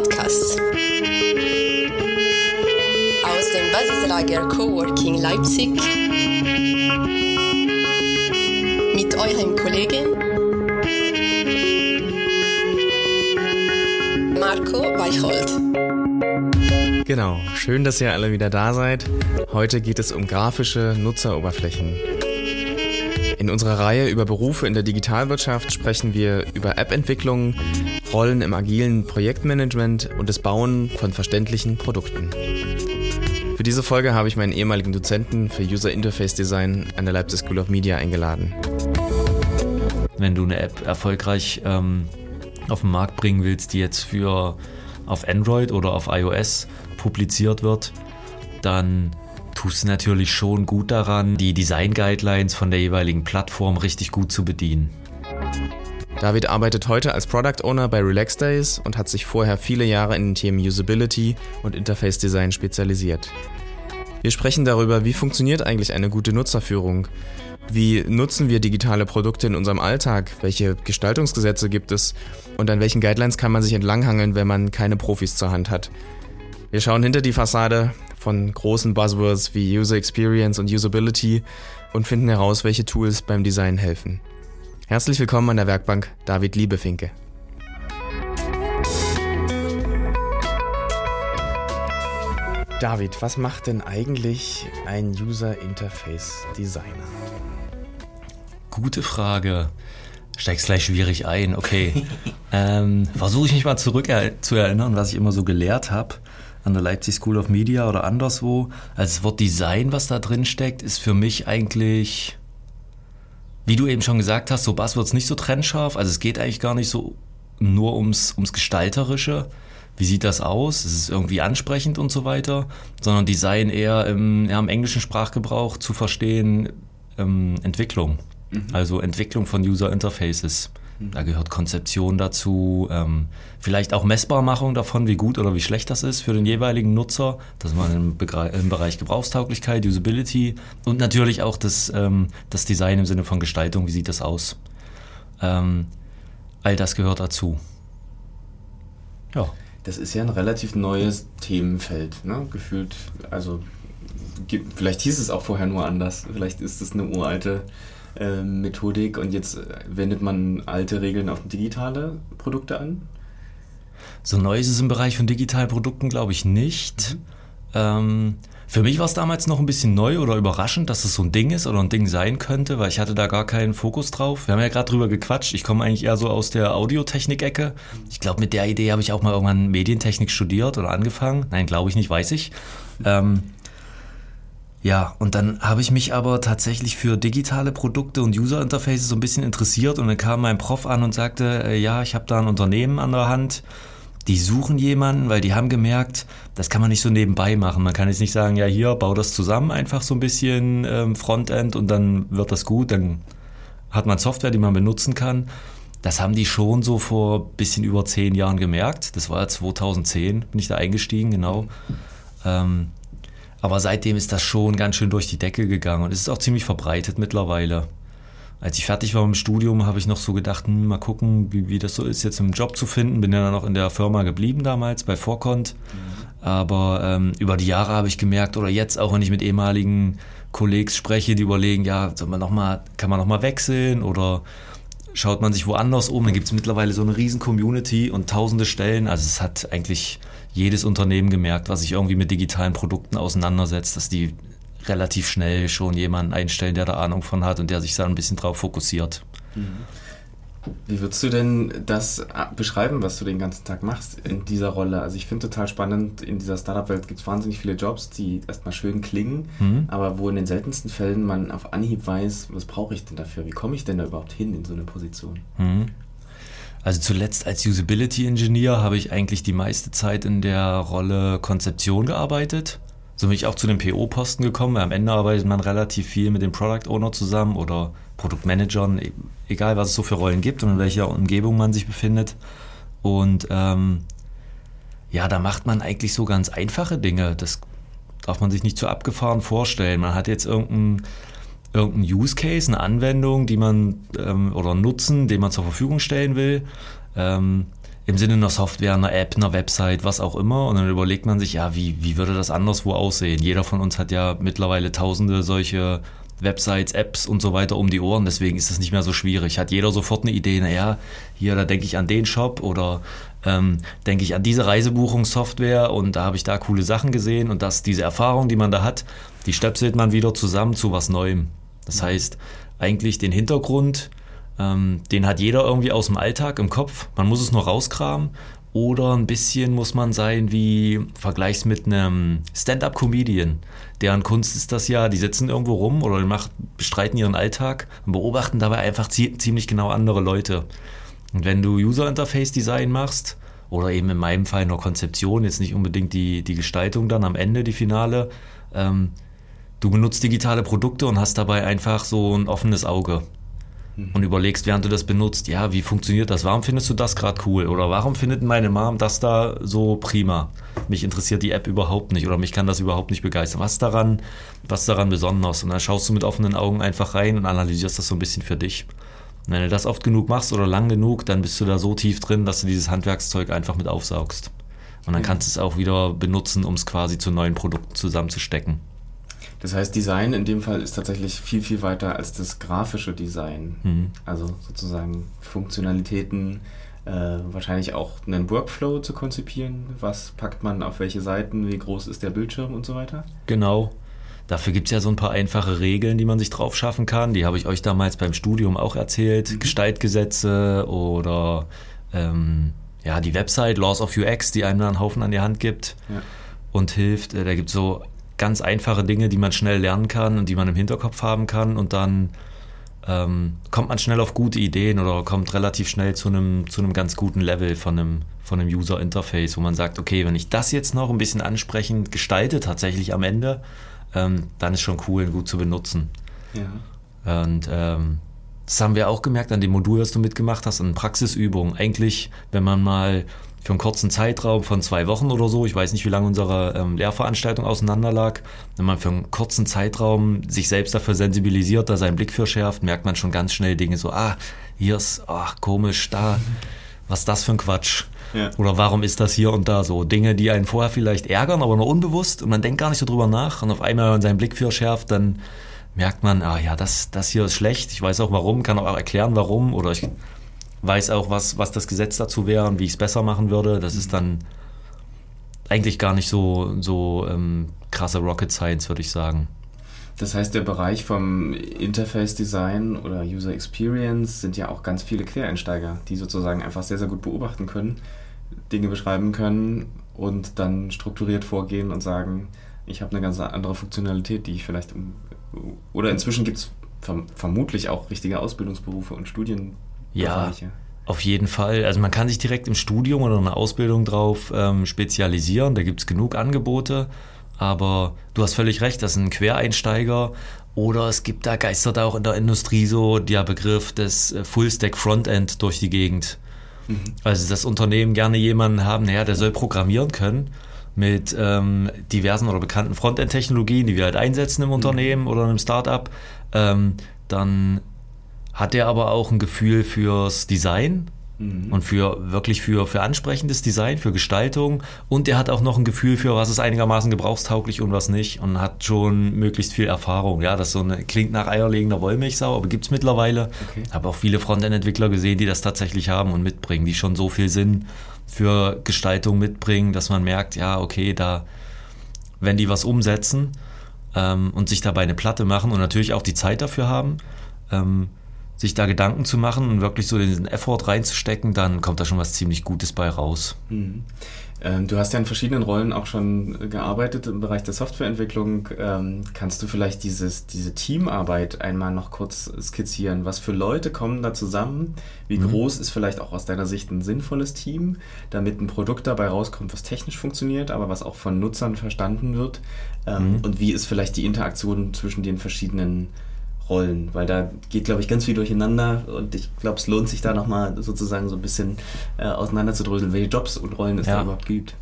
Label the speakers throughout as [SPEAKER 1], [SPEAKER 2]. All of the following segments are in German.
[SPEAKER 1] Podcasts. Aus dem Basislager Coworking Leipzig. Mit eurem Kollegen Marco Weicholt.
[SPEAKER 2] Genau, schön, dass ihr alle wieder da seid. Heute geht es um grafische Nutzeroberflächen. In unserer Reihe über Berufe in der Digitalwirtschaft sprechen wir über App-Entwicklung, Rollen im agilen Projektmanagement und das Bauen von verständlichen Produkten. Für diese Folge habe ich meinen ehemaligen Dozenten für User Interface Design an der Leipzig School of Media eingeladen.
[SPEAKER 3] Wenn du eine App erfolgreich ähm, auf den Markt bringen willst, die jetzt für auf Android oder auf iOS publiziert wird, dann tust du natürlich schon gut daran, die Design Guidelines von der jeweiligen Plattform richtig gut zu bedienen.
[SPEAKER 2] David arbeitet heute als Product Owner bei Relax Days und hat sich vorher viele Jahre in den Themen Usability und Interface Design spezialisiert. Wir sprechen darüber, wie funktioniert eigentlich eine gute Nutzerführung, wie nutzen wir digitale Produkte in unserem Alltag, welche Gestaltungsgesetze gibt es und an welchen Guidelines kann man sich entlanghangeln, wenn man keine Profis zur Hand hat. Wir schauen hinter die Fassade von großen Buzzwords wie User Experience und Usability und finden heraus, welche Tools beim Design helfen. Herzlich willkommen an der Werkbank David Liebefinke. David, was macht denn eigentlich ein User Interface Designer?
[SPEAKER 3] Gute Frage. Steigst gleich schwierig ein. Okay. ähm, Versuche ich mich mal zurück zu erinnern, was ich immer so gelehrt habe an der Leipzig School of Media oder anderswo. Also das Wort Design, was da drin steckt, ist für mich eigentlich, wie du eben schon gesagt hast, so Buzzwords nicht so trennscharf. Also es geht eigentlich gar nicht so nur ums, ums Gestalterische. Wie sieht das aus? Ist es irgendwie ansprechend und so weiter? Sondern Design eher im, ja, im englischen Sprachgebrauch zu verstehen, ähm, Entwicklung. Mhm. Also Entwicklung von User Interfaces. Da gehört Konzeption dazu, ähm, vielleicht auch Messbarmachung davon, wie gut oder wie schlecht das ist für den jeweiligen Nutzer. Das war im, im Bereich Gebrauchstauglichkeit, Usability und natürlich auch das, ähm, das Design im Sinne von Gestaltung, wie sieht das aus. Ähm, all das gehört dazu.
[SPEAKER 2] Ja. Das ist ja ein relativ neues Themenfeld, ne? gefühlt. Also vielleicht hieß es auch vorher nur anders. Vielleicht ist es eine uralte äh, Methodik und jetzt äh, wendet man alte Regeln auf digitale Produkte an?
[SPEAKER 3] So neu ist es im Bereich von digitalen Produkten, glaube ich, nicht. Mhm. Ähm, für mich war es damals noch ein bisschen neu oder überraschend, dass es so ein Ding ist oder ein Ding sein könnte, weil ich hatte da gar keinen Fokus drauf. Wir haben ja gerade drüber gequatscht. Ich komme eigentlich eher so aus der Audiotechnik-Ecke. Ich glaube, mit der Idee habe ich auch mal irgendwann Medientechnik studiert oder angefangen. Nein, glaube ich nicht, weiß ich. Ähm, ja, und dann habe ich mich aber tatsächlich für digitale Produkte und User Interfaces so ein bisschen interessiert und dann kam mein Prof an und sagte, äh, ja, ich habe da ein Unternehmen an der Hand, die suchen jemanden, weil die haben gemerkt, das kann man nicht so nebenbei machen. Man kann jetzt nicht sagen, ja, hier, bau das zusammen, einfach so ein bisschen ähm, Frontend und dann wird das gut, dann hat man Software, die man benutzen kann. Das haben die schon so vor bisschen über zehn Jahren gemerkt. Das war 2010, bin ich da eingestiegen, genau. Ähm, aber seitdem ist das schon ganz schön durch die Decke gegangen und es ist auch ziemlich verbreitet mittlerweile. Als ich fertig war mit dem Studium, habe ich noch so gedacht, hm, mal gucken, wie, wie, das so ist, jetzt einen Job zu finden. Bin ja dann noch in der Firma geblieben damals bei Vorkont. Mhm. Aber ähm, über die Jahre habe ich gemerkt, oder jetzt auch, wenn ich mit ehemaligen Kollegs spreche, die überlegen, ja, soll man noch mal, kann man nochmal wechseln oder schaut man sich woanders um, dann gibt es mittlerweile so eine riesen Community und tausende Stellen. Also es hat eigentlich jedes Unternehmen gemerkt, was sich irgendwie mit digitalen Produkten auseinandersetzt, dass die relativ schnell schon jemanden einstellen, der da Ahnung von hat und der sich da ein bisschen drauf fokussiert.
[SPEAKER 2] Mhm. Wie würdest du denn das äh, beschreiben, was du den ganzen Tag machst in dieser Rolle? Also ich finde total spannend, in dieser Startup-Welt gibt es wahnsinnig viele Jobs, die erstmal schön klingen, mhm. aber wo in den seltensten Fällen man auf Anhieb weiß, was brauche ich denn dafür? Wie komme ich denn da überhaupt hin in so eine Position? Mhm.
[SPEAKER 3] Also zuletzt als Usability Engineer habe ich eigentlich die meiste Zeit in der Rolle Konzeption gearbeitet. So bin ich auch zu den PO-Posten gekommen, weil am Ende arbeitet man relativ viel mit dem Product Owner zusammen oder Produktmanagern, e-, egal was es so für Rollen gibt und in welcher Umgebung man sich befindet. Und ähm, ja, da macht man eigentlich so ganz einfache Dinge. Das darf man sich nicht zu abgefahren vorstellen. Man hat jetzt irgendein irgendein Use Case, eine Anwendung, die man ähm, oder Nutzen, den man zur Verfügung stellen will. Ähm, im Sinne einer Software, einer App, einer Website, was auch immer. Und dann überlegt man sich, ja, wie, wie würde das anderswo aussehen? Jeder von uns hat ja mittlerweile tausende solche Websites, Apps und so weiter um die Ohren. Deswegen ist es nicht mehr so schwierig. Hat jeder sofort eine Idee, naja, hier, da denke ich an den Shop oder ähm, denke ich an diese Reisebuchungssoftware und da habe ich da coole Sachen gesehen und das, diese Erfahrung, die man da hat, die stöpselt man wieder zusammen zu was Neuem. Das heißt, eigentlich den Hintergrund, ähm, den hat jeder irgendwie aus dem Alltag im Kopf. Man muss es nur rauskramen oder ein bisschen muss man sein wie vergleichs mit einem Stand-up-Comedian. Deren Kunst ist das ja, die sitzen irgendwo rum oder macht, bestreiten ihren Alltag und beobachten dabei einfach ziemlich genau andere Leute. Und wenn du User Interface Design machst, oder eben in meinem Fall nur Konzeption, jetzt nicht unbedingt die, die Gestaltung dann am Ende, die Finale, ähm, du benutzt digitale Produkte und hast dabei einfach so ein offenes Auge mhm. und überlegst, während du das benutzt, ja, wie funktioniert das? Warum findest du das gerade cool? Oder warum findet meine Mom das da so prima? Mich interessiert die App überhaupt nicht oder mich kann das überhaupt nicht begeistern. Was daran, was daran besonders? Und dann schaust du mit offenen Augen einfach rein und analysierst das so ein bisschen für dich. Und wenn du das oft genug machst oder lang genug, dann bist du da so tief drin, dass du dieses Handwerkszeug einfach mit aufsaugst. Und dann kannst du es auch wieder benutzen, um es quasi zu neuen Produkten zusammenzustecken.
[SPEAKER 2] Das heißt, Design in dem Fall ist tatsächlich viel, viel weiter als das grafische Design. Mhm. Also sozusagen Funktionalitäten, äh, wahrscheinlich auch einen Workflow zu konzipieren. Was packt man auf welche Seiten, wie groß ist der Bildschirm und so weiter?
[SPEAKER 3] Genau. Dafür gibt es ja so ein paar einfache Regeln, die man sich drauf schaffen kann. Die habe ich euch damals beim Studium auch erzählt. Mhm. Gestaltgesetze oder ähm, ja, die Website Laws of UX, die einem da einen Haufen an die Hand gibt ja. und hilft. Äh, da gibt es so ganz einfache Dinge, die man schnell lernen kann und die man im Hinterkopf haben kann und dann ähm, kommt man schnell auf gute Ideen oder kommt relativ schnell zu einem, zu einem ganz guten Level von einem, von einem User Interface, wo man sagt, okay, wenn ich das jetzt noch ein bisschen ansprechend gestalte, tatsächlich am Ende, ähm, dann ist schon cool und gut zu benutzen. Ja. Und ähm, das haben wir auch gemerkt an dem Modul, das du mitgemacht hast, an Praxisübungen. Eigentlich, wenn man mal für einen kurzen Zeitraum von zwei Wochen oder so, ich weiß nicht, wie lange unsere ähm, Lehrveranstaltung auseinander lag, wenn man für einen kurzen Zeitraum sich selbst dafür sensibilisiert, da seinen Blick für schärft, merkt man schon ganz schnell Dinge so, ah, hier ist, ach, komisch, da, was ist das für ein Quatsch? Ja. Oder warum ist das hier und da so? Dinge, die einen vorher vielleicht ärgern, aber nur unbewusst und man denkt gar nicht so drüber nach und auf einmal, wenn man seinen Blick für schärft, dann merkt man, ah ja, das, das hier ist schlecht, ich weiß auch warum, kann auch erklären warum oder ich weiß auch, was, was das Gesetz dazu wäre und wie ich es besser machen würde. Das ist dann eigentlich gar nicht so, so ähm, krasse Rocket Science, würde ich sagen.
[SPEAKER 2] Das heißt, der Bereich vom Interface Design oder User Experience sind ja auch ganz viele Quereinsteiger, die sozusagen einfach sehr, sehr gut beobachten können, Dinge beschreiben können und dann strukturiert vorgehen und sagen, ich habe eine ganz andere Funktionalität, die ich vielleicht. Oder inzwischen gibt es vermutlich auch richtige Ausbildungsberufe und Studien
[SPEAKER 3] ja, auf jeden Fall. Also man kann sich direkt im Studium oder in einer Ausbildung drauf ähm, spezialisieren. Da gibt es genug Angebote. Aber du hast völlig recht, das sind Quereinsteiger. Oder es gibt da geistert auch in der Industrie so der Begriff des äh, Full-Stack Frontend durch die Gegend. Mhm. Also das Unternehmen gerne jemanden haben, naja, der soll programmieren können mit ähm, diversen oder bekannten Frontend-Technologien, die wir halt einsetzen im mhm. Unternehmen oder in einem Startup. Ähm, dann hat er aber auch ein Gefühl fürs Design mhm. und für wirklich für, für ansprechendes Design, für Gestaltung und er hat auch noch ein Gefühl für, was ist einigermaßen gebrauchstauglich und was nicht und hat schon möglichst viel Erfahrung. Ja, das so eine, klingt nach eierlegender Wollmilchsau, aber gibt es mittlerweile. Okay. Habe auch viele Frontend-Entwickler gesehen, die das tatsächlich haben und mitbringen, die schon so viel Sinn für Gestaltung mitbringen, dass man merkt, ja, okay, da, wenn die was umsetzen ähm, und sich dabei eine Platte machen und natürlich auch die Zeit dafür haben, ähm, sich da Gedanken zu machen und wirklich so diesen Effort reinzustecken, dann kommt da schon was ziemlich Gutes bei raus. Mhm.
[SPEAKER 2] Ähm, du hast ja in verschiedenen Rollen auch schon gearbeitet im Bereich der Softwareentwicklung. Ähm, kannst du vielleicht dieses, diese Teamarbeit einmal noch kurz skizzieren? Was für Leute kommen da zusammen? Wie mhm. groß ist vielleicht auch aus deiner Sicht ein sinnvolles Team, damit ein Produkt dabei rauskommt, was technisch funktioniert, aber was auch von Nutzern verstanden wird? Ähm, mhm. Und wie ist vielleicht die Interaktion zwischen den verschiedenen Rollen, weil da geht, glaube ich, ganz viel durcheinander und ich glaube, es lohnt sich da nochmal sozusagen so ein bisschen äh, auseinanderzudröseln, welche Jobs und Rollen es ja. da überhaupt gibt.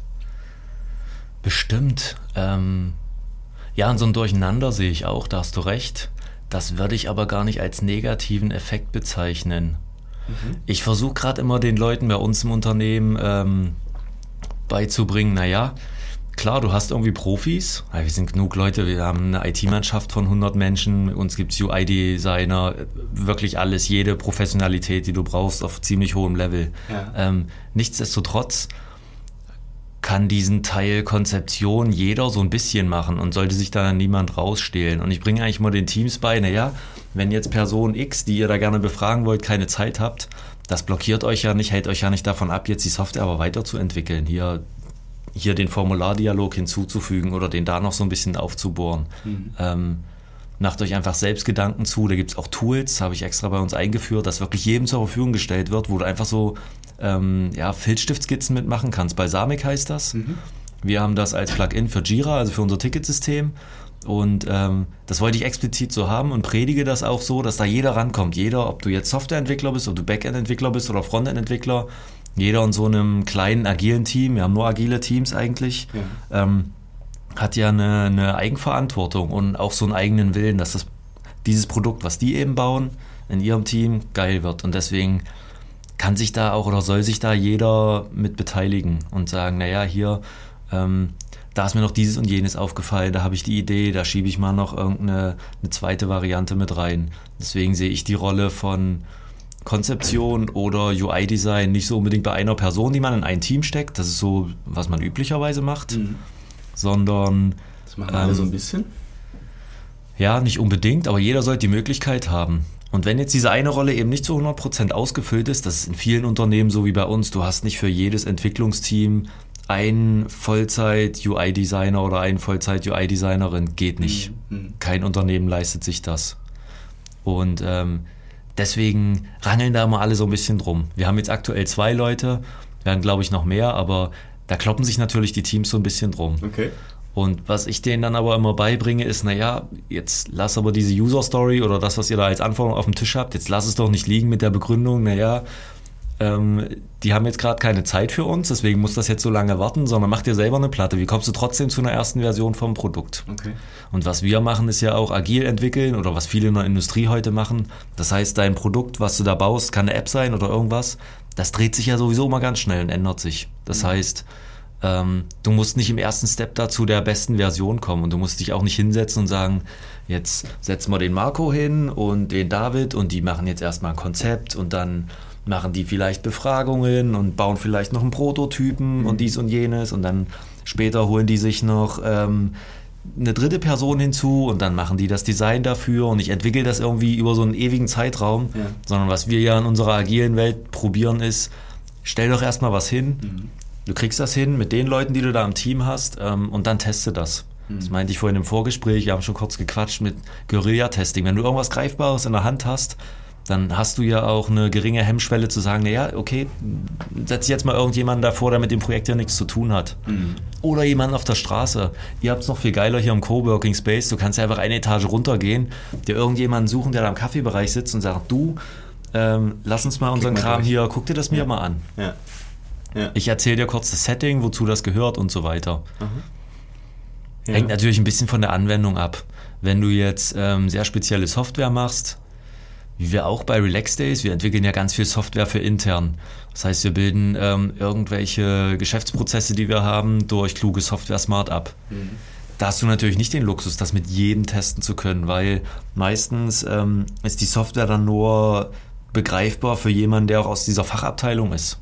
[SPEAKER 3] Bestimmt. Ähm, ja, und so ein Durcheinander sehe ich auch, da hast du recht. Das würde ich aber gar nicht als negativen Effekt bezeichnen. Ich versuche gerade immer den Leuten bei uns im Unternehmen ähm, beizubringen, naja, klar, du hast irgendwie Profis, wir sind genug Leute, wir haben eine IT-Mannschaft von 100 Menschen, uns gibt es UI-Designer, wirklich alles, jede Professionalität, die du brauchst, auf ziemlich hohem Level.
[SPEAKER 4] Ja.
[SPEAKER 3] Ähm, nichtsdestotrotz kann diesen Teil Konzeption jeder so ein bisschen machen und sollte sich da niemand rausstehlen. Und ich bringe eigentlich mal den Teams bei, naja, wenn jetzt Person X, die ihr da gerne befragen wollt, keine Zeit habt, das blockiert euch ja nicht, hält euch ja nicht davon ab, jetzt die Software aber weiterzuentwickeln. Hier, hier den Formulardialog hinzuzufügen oder den da noch so ein bisschen aufzubohren.
[SPEAKER 4] Mhm.
[SPEAKER 3] Ähm, macht euch einfach selbst Gedanken zu. Da gibt es auch Tools, habe ich extra bei uns eingeführt, das wirklich jedem zur Verfügung gestellt wird, wo du einfach so ähm, ja, Filzstiftskizzen mitmachen kannst. Balsamic heißt das. Wir haben das als Plugin für Jira, also für unser Ticketsystem. Und ähm, das wollte ich explizit so haben und predige das auch so, dass da jeder rankommt. Jeder, ob du jetzt Softwareentwickler bist, ob du Backend-Entwickler bist oder Frontend-Entwickler, jeder in so einem kleinen agilen Team, wir haben nur agile Teams eigentlich, ähm, hat ja eine, eine Eigenverantwortung und auch so einen eigenen Willen, dass das, dieses Produkt, was die eben bauen, in ihrem Team geil wird. Und deswegen kann sich da auch oder soll sich da jeder mit beteiligen und sagen, naja, hier, ähm, da ist mir noch dieses und jenes aufgefallen, da habe ich die Idee, da schiebe ich mal noch irgendeine eine zweite Variante mit rein. Deswegen sehe ich die Rolle von Konzeption oder UI-Design nicht so unbedingt bei einer Person, die man in ein Team steckt, das ist so, was man üblicherweise macht,
[SPEAKER 4] Mhm.
[SPEAKER 3] sondern
[SPEAKER 4] Das machen alle
[SPEAKER 3] Ähm,
[SPEAKER 4] so ein bisschen.
[SPEAKER 3] ja, nicht unbedingt, aber jeder sollte die Möglichkeit haben. Und wenn jetzt diese eine Rolle eben nicht zu 100% ausgefüllt ist, das ist in vielen Unternehmen so wie bei uns, du hast nicht für jedes Entwicklungsteam einen Vollzeit-UI-Designer oder einen Vollzeit-UI-Designerin, geht nicht.
[SPEAKER 4] Mhm.
[SPEAKER 3] Kein Unternehmen leistet sich das. Und ähm, deswegen rangeln da immer alle so ein bisschen drum. Wir haben jetzt aktuell zwei Leute, werden glaube ich noch mehr, aber da kloppen sich natürlich die Teams so ein bisschen drum.
[SPEAKER 4] Okay.
[SPEAKER 3] Und was ich denen dann aber immer beibringe, ist, naja, jetzt lass aber diese User Story oder das, was ihr da als Anforderung auf dem Tisch habt, jetzt lass es doch nicht liegen mit der Begründung, naja, ähm, die haben jetzt gerade keine Zeit für uns, deswegen muss das jetzt so lange warten, sondern mach dir selber eine Platte. Wie kommst du trotzdem zu einer ersten Version vom Produkt?
[SPEAKER 4] Okay.
[SPEAKER 3] Und was wir machen, ist ja auch agil entwickeln oder was viele in der Industrie heute machen. Das heißt, dein Produkt, was du da baust, kann eine App sein oder irgendwas. Das dreht sich ja sowieso immer ganz schnell und ändert sich. Das heißt, ähm, du musst nicht im ersten Step dazu der besten Version kommen und du musst dich auch nicht hinsetzen und sagen, jetzt setzen wir den Marco hin und den David und die machen jetzt erstmal ein Konzept und dann machen die vielleicht Befragungen und bauen vielleicht noch einen Prototypen und dies und jenes und dann später holen die sich noch ähm, eine dritte Person hinzu und dann machen die das Design dafür und ich entwickle das irgendwie über so einen ewigen Zeitraum,
[SPEAKER 4] Ja.
[SPEAKER 3] sondern was wir ja in unserer agilen Welt probieren ist, stell doch erstmal was hin, du kriegst das hin mit den Leuten, die du da im Team hast ähm, und dann teste das. Das meinte ich vorhin im Vorgespräch, wir haben schon kurz gequatscht mit Guerilla-Testing. Wenn du irgendwas Greifbares in der Hand hast, dann hast du ja auch eine geringe Hemmschwelle zu sagen, naja, okay, setz jetzt mal irgendjemanden davor, der mit dem Projekt ja nichts zu tun hat. Oder jemanden auf der Straße. Ihr habt es noch viel geiler hier im Coworking Space. Du kannst ja einfach eine Etage runtergehen, dir irgendjemanden suchen, der da im Kaffeebereich sitzt und sagt, du, ähm, lass uns mal unseren Kram
[SPEAKER 4] durch.
[SPEAKER 3] hier, guck dir das mir
[SPEAKER 4] Ja.
[SPEAKER 3] mal an.
[SPEAKER 4] Ja. Ja.
[SPEAKER 3] Ich erzähle dir kurz das Setting, wozu das gehört und so weiter.
[SPEAKER 4] ja.
[SPEAKER 3] Hängt natürlich ein bisschen von der Anwendung ab. Wenn du jetzt ähm, sehr spezielle Software machst, wie wir auch bei Relax Days, wir entwickeln ja ganz viel Software für intern. Das heißt, wir bilden ähm, irgendwelche Geschäftsprozesse, die wir haben, durch kluge Software smart ab. Da hast du natürlich nicht den Luxus, das mit jedem testen zu können, weil meistens ähm, ist die Software dann nur begreifbar für jemanden, der auch aus dieser Fachabteilung ist.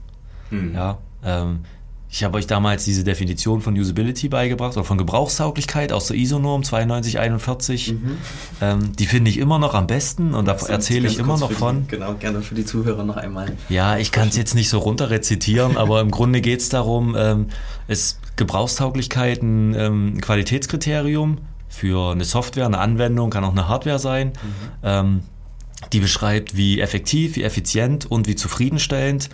[SPEAKER 4] Mhm.
[SPEAKER 3] Ja, ähm, ich habe euch damals diese Definition von Usability beigebracht oder von Gebrauchstauglichkeit aus der ISO-Norm 9241. Ähm, die finde ich immer noch am besten und da erzähle ich immer noch
[SPEAKER 4] für die,
[SPEAKER 3] von.
[SPEAKER 4] Genau, gerne für die Zuhörer noch einmal.
[SPEAKER 3] Ja, ich kann es jetzt nicht so runter rezitieren, aber im Grunde geht es darum, ähm, ist Gebrauchstauglichkeit ein ähm, Qualitätskriterium für eine Software, eine Anwendung, kann auch eine Hardware sein. Ähm, die beschreibt, wie effektiv, wie effizient und wie zufriedenstellend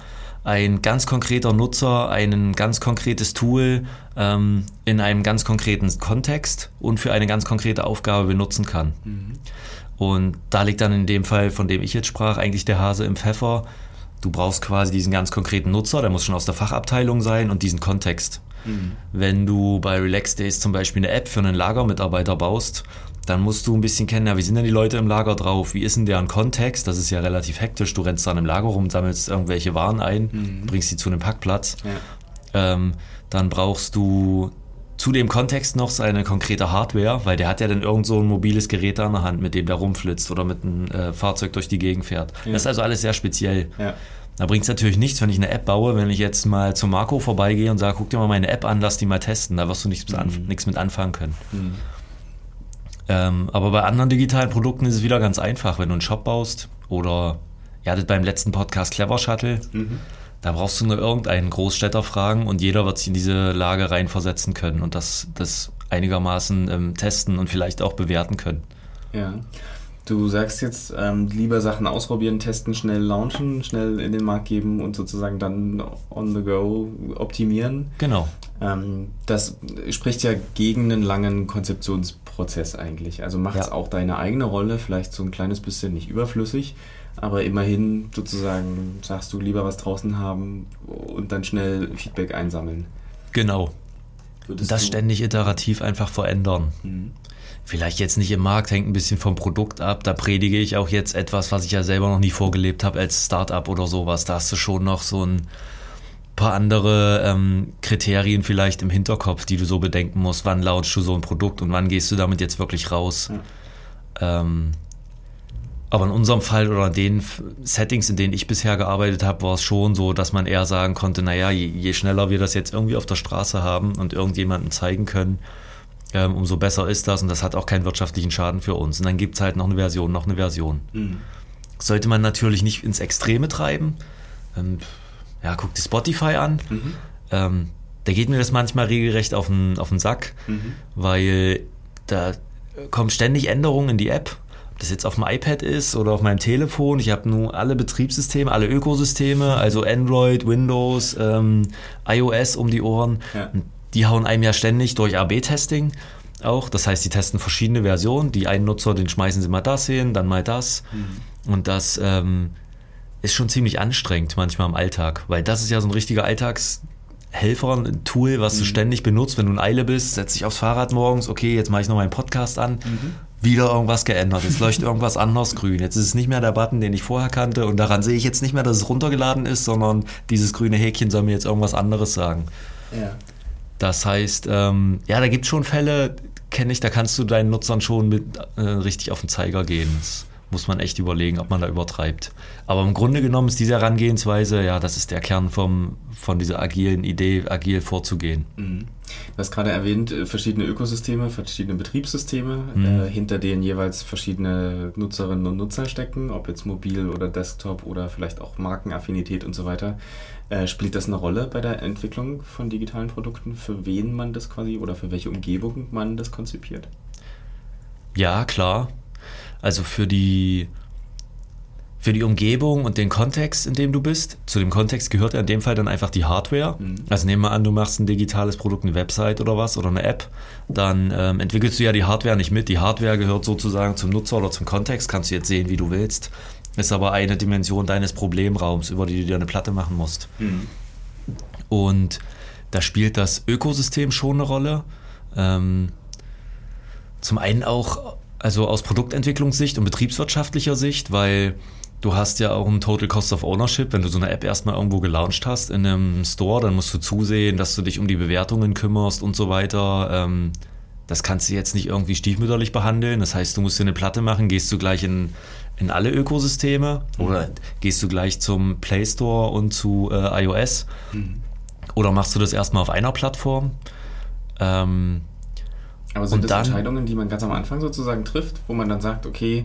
[SPEAKER 3] ein ganz konkreter Nutzer ein ganz konkretes Tool ähm, in einem ganz konkreten Kontext und für eine ganz konkrete Aufgabe benutzen kann. Und da liegt dann in dem Fall, von dem ich jetzt sprach, eigentlich der Hase im Pfeffer. Du brauchst quasi diesen ganz konkreten Nutzer, der muss schon aus der Fachabteilung sein und diesen Kontext. Wenn du bei Relax Days zum Beispiel eine App für einen Lagermitarbeiter baust, dann musst du ein bisschen kennen, ja, wie sind denn die Leute im Lager drauf? Wie ist denn deren Kontext? Das ist ja relativ hektisch. Du rennst dann im Lager rum, sammelst irgendwelche Waren ein, mhm. bringst sie zu einem Packplatz. Ja. Ähm, dann brauchst du zu dem Kontext noch seine konkrete Hardware, weil der hat ja dann irgend so ein mobiles Gerät an der Hand, mit dem der rumflitzt oder mit einem äh, Fahrzeug durch die Gegend fährt. Ja. Das ist also alles sehr speziell. Ja. Da bringt es natürlich nichts, wenn ich eine App baue, wenn ich jetzt mal zu Marco vorbeigehe und sage, guck dir mal meine App an, lass die mal testen. Da wirst du nichts, mhm. nichts mit anfangen können. Mhm. Ähm, aber bei anderen digitalen Produkten ist es wieder ganz einfach, wenn du einen Shop baust oder ihr hattet beim letzten Podcast Clever Shuttle. Mhm. Da brauchst du nur irgendeinen Großstädter fragen und jeder wird sich in diese Lage reinversetzen können und das, das einigermaßen ähm, testen und vielleicht auch bewerten können.
[SPEAKER 2] Ja. Du sagst jetzt, ähm, lieber Sachen ausprobieren, testen, schnell launchen, schnell in den Markt geben und sozusagen dann on the go optimieren.
[SPEAKER 3] Genau.
[SPEAKER 2] Ähm, das spricht ja gegen einen langen Konzeptionsprozess eigentlich. Also macht es ja. auch deine eigene Rolle vielleicht so ein kleines bisschen nicht überflüssig, aber immerhin sozusagen sagst du lieber was draußen haben und dann schnell Feedback einsammeln.
[SPEAKER 3] Genau. Würdest das ständig iterativ einfach verändern. Mhm vielleicht jetzt nicht im Markt, hängt ein bisschen vom Produkt ab. Da predige ich auch jetzt etwas, was ich ja selber noch nie vorgelebt habe als Startup oder sowas. Da hast du schon noch so ein paar andere ähm, Kriterien vielleicht im Hinterkopf, die du so bedenken musst. Wann launchst du so ein Produkt und wann gehst du damit jetzt wirklich raus? Ja. Ähm, aber in unserem Fall oder in den Settings, in denen ich bisher gearbeitet habe, war es schon so, dass man eher sagen konnte, naja, je, je schneller wir das jetzt irgendwie auf der Straße haben und irgendjemandem zeigen können, ähm, umso besser ist das und das hat auch keinen wirtschaftlichen Schaden für uns. Und dann gibt es halt noch eine Version, noch eine Version. Mhm. Sollte man natürlich nicht ins Extreme treiben. Ähm, ja, guck dir Spotify an. Mhm. Ähm, da geht mir das manchmal regelrecht auf den, auf den Sack, mhm. weil da kommen ständig Änderungen in die App. Ob das jetzt auf dem iPad ist oder auf meinem Telefon. Ich habe nun alle Betriebssysteme, alle Ökosysteme, also Android, Windows, ähm, iOS um die Ohren. Ja die hauen einem ja ständig durch AB-Testing auch. Das heißt, die testen verschiedene Versionen. Die einen Nutzer, den schmeißen sie mal das hin, dann mal das. Mhm. Und das ähm, ist schon ziemlich anstrengend manchmal im Alltag, weil das ist ja so ein richtiger Alltagshelfer, ein Tool, was mhm. du ständig benutzt, wenn du in Eile bist, setz dich aufs Fahrrad morgens, okay, jetzt mache ich noch meinen Podcast an, mhm. wieder irgendwas geändert, jetzt leuchtet irgendwas anders grün, jetzt ist es nicht mehr der Button, den ich vorher kannte und daran sehe ich jetzt nicht mehr, dass es runtergeladen ist, sondern dieses grüne Häkchen soll mir jetzt irgendwas anderes sagen. Ja. Das heißt, ähm, ja, da gibt es schon Fälle, kenne ich, da kannst du deinen Nutzern schon mit äh, richtig auf den Zeiger gehen. Das muss man echt überlegen, ob man da übertreibt. Aber im Grunde genommen ist diese Herangehensweise, ja, das ist der Kern vom, von dieser agilen Idee, agil vorzugehen.
[SPEAKER 2] Mhm. Du hast gerade erwähnt, äh, verschiedene Ökosysteme, verschiedene Betriebssysteme, mhm. äh, hinter denen jeweils verschiedene Nutzerinnen und Nutzer stecken, ob jetzt mobil oder Desktop oder vielleicht auch Markenaffinität und so weiter. Äh, spielt das eine Rolle bei der Entwicklung von digitalen Produkten, für wen man das quasi oder für welche Umgebung man das konzipiert?
[SPEAKER 3] Ja, klar. Also für die, für die Umgebung und den Kontext, in dem du bist. Zu dem Kontext gehört ja in dem Fall dann einfach die Hardware. Mhm. Also nehmen wir an, du machst ein digitales Produkt, eine Website oder was oder eine App. Dann ähm, entwickelst du ja die Hardware nicht mit. Die Hardware gehört sozusagen zum Nutzer oder zum Kontext. Kannst du jetzt sehen, wie du willst ist aber eine Dimension deines Problemraums, über die du dir eine Platte machen musst. Mhm. Und da spielt das Ökosystem schon eine Rolle. Ähm, zum einen auch also aus Produktentwicklungssicht und betriebswirtschaftlicher Sicht, weil du hast ja auch einen Total Cost of Ownership. Wenn du so eine App erstmal irgendwo gelauncht hast in einem Store, dann musst du zusehen, dass du dich um die Bewertungen kümmerst und so weiter. Ähm, das kannst du jetzt nicht irgendwie stiefmütterlich behandeln. Das heißt, du musst dir eine Platte machen, gehst du gleich in in alle Ökosysteme mhm. oder gehst du gleich zum Play Store und zu äh, iOS mhm. oder machst du das erstmal auf einer Plattform?
[SPEAKER 2] Ähm, Aber sind das dann, Entscheidungen, die man ganz am Anfang sozusagen trifft, wo man dann sagt, okay,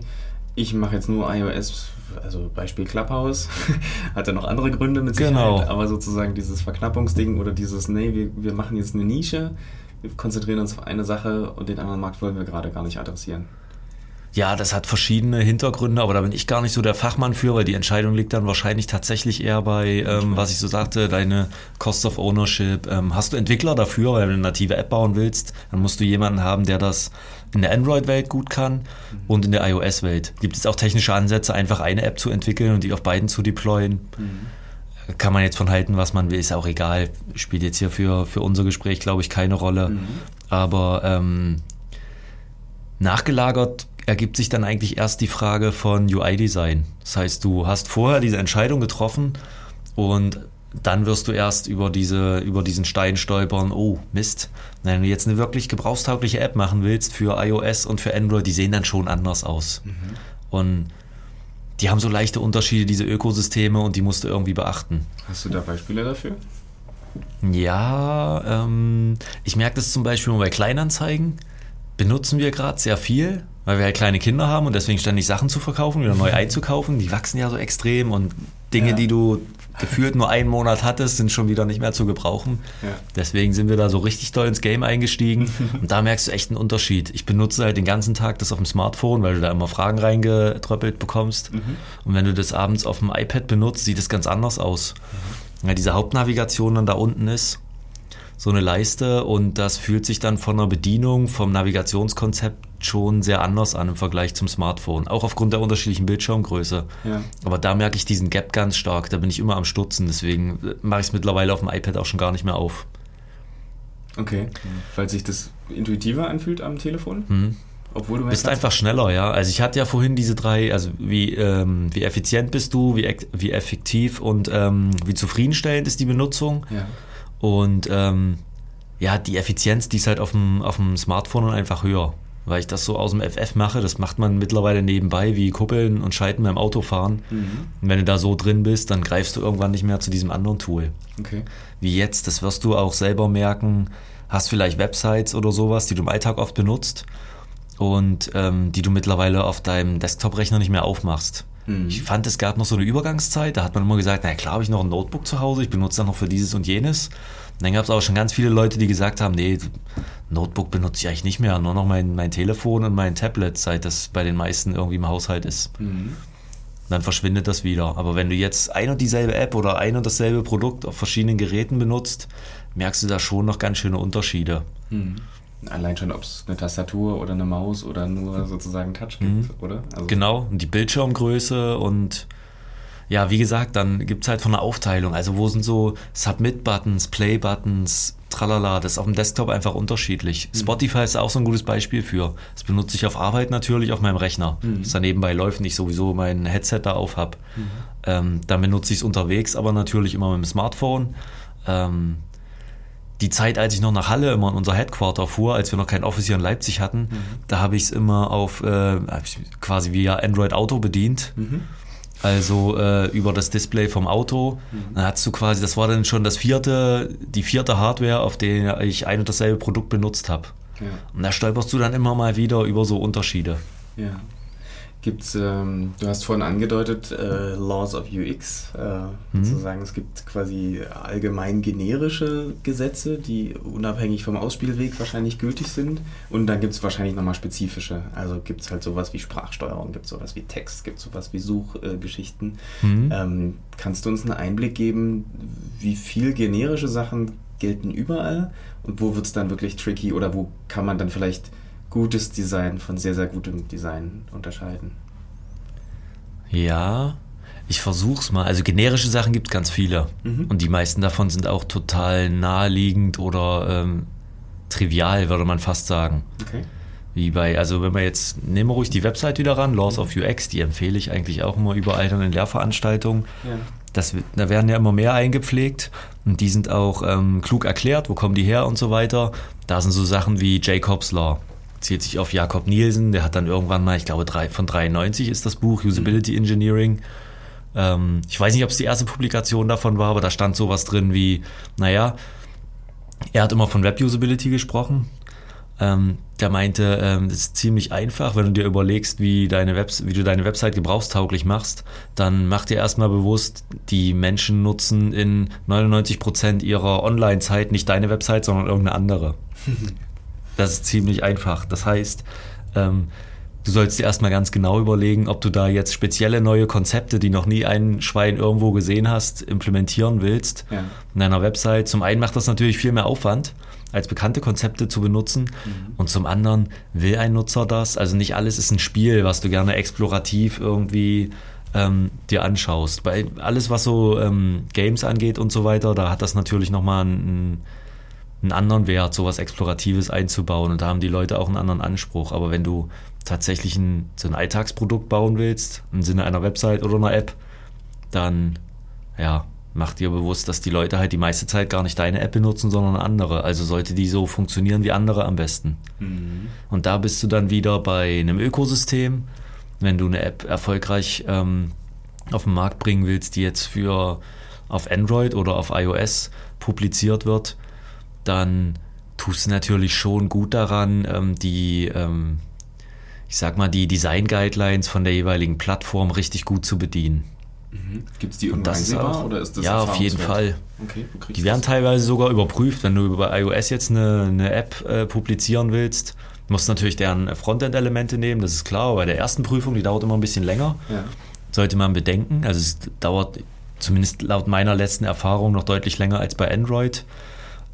[SPEAKER 2] ich mache jetzt nur iOS, also Beispiel Clubhouse, hat ja noch andere Gründe mit Sicherheit, genau. aber sozusagen dieses Verknappungsding oder dieses, nee, wir, wir machen jetzt eine Nische, wir konzentrieren uns auf eine Sache und den anderen Markt wollen wir gerade gar nicht adressieren.
[SPEAKER 3] Ja, das hat verschiedene Hintergründe, aber da bin ich gar nicht so der Fachmann für, weil die Entscheidung liegt dann wahrscheinlich tatsächlich eher bei, ähm, was ich so sagte, deine Cost of Ownership. Ähm, hast du Entwickler dafür, weil du eine native App bauen willst, dann musst du jemanden haben, der das in der Android-Welt gut kann mhm. und in der iOS-Welt. Gibt es auch technische Ansätze, einfach eine App zu entwickeln und die auf beiden zu deployen? Mhm. Kann man jetzt von halten, was man will, ist auch egal. Spielt jetzt hier für, für unser Gespräch, glaube ich, keine Rolle. Mhm. Aber ähm, nachgelagert ergibt sich dann eigentlich erst die Frage von UI-Design. Das heißt, du hast vorher diese Entscheidung getroffen und dann wirst du erst über, diese, über diesen Stein stolpern, oh Mist, wenn du jetzt eine wirklich gebrauchstaugliche App machen willst für iOS und für Android, die sehen dann schon anders aus. Mhm. Und die haben so leichte Unterschiede, diese Ökosysteme, und die musst du irgendwie beachten.
[SPEAKER 2] Hast du da Beispiele dafür?
[SPEAKER 3] Ja, ähm, ich merke das zum Beispiel bei Kleinanzeigen, benutzen wir gerade sehr viel, weil wir halt kleine Kinder haben und deswegen ständig Sachen zu verkaufen, wieder neu einzukaufen. Die wachsen ja so extrem und Dinge, ja. die du gefühlt nur einen Monat hattest, sind schon wieder nicht mehr zu gebrauchen. Ja. Deswegen sind wir da so richtig doll ins Game eingestiegen und da merkst du echt einen Unterschied. Ich benutze halt den ganzen Tag das auf dem Smartphone, weil du da immer Fragen reingetröppelt bekommst. Mhm. Und wenn du das abends auf dem iPad benutzt, sieht es ganz anders aus. Mhm. Ja, diese Hauptnavigation dann da unten ist so eine Leiste und das fühlt sich dann von der Bedienung, vom Navigationskonzept schon sehr anders an im Vergleich zum Smartphone. Auch aufgrund der unterschiedlichen Bildschirmgröße. Ja. Aber da merke ich diesen Gap ganz stark. Da bin ich immer am Stutzen. Deswegen mache ich es mittlerweile auf dem iPad auch schon gar nicht mehr auf.
[SPEAKER 2] Okay, weil sich das intuitiver anfühlt am Telefon? Mhm.
[SPEAKER 3] Obwohl du bist einfach schneller, ja. Also ich hatte ja vorhin diese drei, also wie, ähm, wie effizient bist du, wie, wie effektiv und ähm, wie zufriedenstellend ist die Benutzung. Ja. Und ähm, ja, die Effizienz, die ist halt auf dem, auf dem Smartphone einfach höher weil ich das so aus dem FF mache. Das macht man mittlerweile nebenbei, wie Kuppeln und Schalten beim Autofahren. Mhm. Und wenn du da so drin bist, dann greifst du irgendwann nicht mehr zu diesem anderen Tool. Okay. Wie jetzt, das wirst du auch selber merken. Hast vielleicht Websites oder sowas, die du im Alltag oft benutzt und ähm, die du mittlerweile auf deinem Desktop-Rechner nicht mehr aufmachst. Mhm. Ich fand, es gab noch so eine Übergangszeit, da hat man immer gesagt, na klar habe ich noch ein Notebook zu Hause, ich benutze dann noch für dieses und jenes. Und dann gab es auch schon ganz viele Leute, die gesagt haben, nee, Notebook benutze ich eigentlich nicht mehr, nur noch mein, mein Telefon und mein Tablet, seit das bei den meisten irgendwie im Haushalt ist. Mhm. Dann verschwindet das wieder. Aber wenn du jetzt ein und dieselbe App oder ein und dasselbe Produkt auf verschiedenen Geräten benutzt, merkst du da schon noch ganz schöne Unterschiede.
[SPEAKER 2] Mhm. Allein schon, ob es eine Tastatur oder eine Maus oder nur sozusagen Touch gibt, mhm. oder?
[SPEAKER 3] Also genau, und die Bildschirmgröße und ja, wie gesagt, dann gibt es halt von der Aufteilung. Also wo sind so Submit-Buttons, Play-Buttons, tralala, das ist auf dem Desktop einfach unterschiedlich. Mhm. Spotify ist auch so ein gutes Beispiel für. Das benutze ich auf Arbeit natürlich auf meinem Rechner. Mhm. Das da nebenbei läuft und ich sowieso mein Headset da auf habe. Mhm. Ähm, dann benutze ich es unterwegs, aber natürlich immer mit dem Smartphone. Ähm, die Zeit, als ich noch nach Halle immer in unser Headquarter fuhr, als wir noch kein Office hier in Leipzig hatten, mhm. da habe ich es immer auf äh, quasi via Android Auto bedient. Also äh, über das Display vom Auto. Mhm. Dann hast du quasi, das war dann schon das vierte, die vierte Hardware, auf der ich ein und dasselbe Produkt benutzt habe. Ja. Und da stolperst du dann immer mal wieder über so Unterschiede.
[SPEAKER 2] Ja. Gibt's, ähm, du hast vorhin angedeutet, äh, Laws of UX, äh, mhm. sozusagen, es gibt quasi allgemein generische Gesetze, die unabhängig vom Ausspielweg wahrscheinlich gültig sind. Und dann gibt es wahrscheinlich nochmal spezifische. Also gibt es halt sowas wie Sprachsteuerung, gibt es sowas wie Text, gibt es sowas wie Suchgeschichten. Äh, mhm. ähm, kannst du uns einen Einblick geben, wie viel generische Sachen gelten überall und wo wird es dann wirklich tricky oder wo kann man dann vielleicht gutes Design von sehr, sehr gutem Design unterscheiden.
[SPEAKER 3] Ja, ich versuch's mal. Also generische Sachen gibt es ganz viele. Mhm. Und die meisten davon sind auch total naheliegend oder ähm, trivial, würde man fast sagen. Okay. Wie bei, also wenn wir jetzt, nehmen wir ruhig die Website wieder ran, Laws mhm. of UX, die empfehle ich eigentlich auch immer überall in Lehrveranstaltungen. Ja. Das, da werden ja immer mehr eingepflegt und die sind auch ähm, klug erklärt, wo kommen die her und so weiter. Da sind so Sachen wie Jacob's Law zählt sich auf Jakob Nielsen, der hat dann irgendwann mal, ich glaube drei, von 93 ist das Buch, Usability mhm. Engineering. Ähm, ich weiß nicht, ob es die erste Publikation davon war, aber da stand sowas drin wie, naja, er hat immer von Web-Usability gesprochen. Ähm, der meinte, ähm, das ist ziemlich einfach, wenn du dir überlegst, wie, deine Webs wie du deine Website gebrauchstauglich machst, dann mach dir erstmal bewusst, die Menschen nutzen in 99% ihrer Online-Zeit nicht deine Website, sondern irgendeine andere. Das ist ziemlich einfach. Das heißt, ähm, du sollst dir erstmal ganz genau überlegen, ob du da jetzt spezielle neue Konzepte, die noch nie ein Schwein irgendwo gesehen hast, implementieren willst ja. in deiner Website. Zum einen macht das natürlich viel mehr Aufwand, als bekannte Konzepte zu benutzen. Mhm. Und zum anderen will ein Nutzer das. Also nicht alles ist ein Spiel, was du gerne explorativ irgendwie ähm, dir anschaust. Bei alles, was so ähm, Games angeht und so weiter, da hat das natürlich nochmal einen, einen anderen Wert, sowas Exploratives einzubauen und da haben die Leute auch einen anderen Anspruch. Aber wenn du tatsächlich ein, so ein Alltagsprodukt bauen willst, im Sinne einer Website oder einer App, dann ja, mach dir bewusst, dass die Leute halt die meiste Zeit gar nicht deine App benutzen, sondern eine andere. Also sollte die so funktionieren wie andere am besten. Mhm. Und da bist du dann wieder bei einem Ökosystem. Wenn du eine App erfolgreich ähm, auf den Markt bringen willst, die jetzt für auf Android oder auf iOS publiziert wird, dann tust du natürlich schon gut daran, ähm, die, ähm, ich sag mal, die Design-Guidelines von der jeweiligen Plattform richtig gut zu bedienen.
[SPEAKER 2] Mhm. Gibt es die irgendwo einsehbar
[SPEAKER 3] oder ist das Ja, auf jeden Fall. Okay, die werden teilweise sogar überprüft, wenn du über iOS jetzt eine, eine App äh, publizieren willst. Du musst natürlich deren Frontend-Elemente nehmen, das ist klar. Bei der ersten Prüfung, die dauert immer ein bisschen länger. Ja. Sollte man bedenken. Also es dauert zumindest laut meiner letzten Erfahrung noch deutlich länger als bei Android.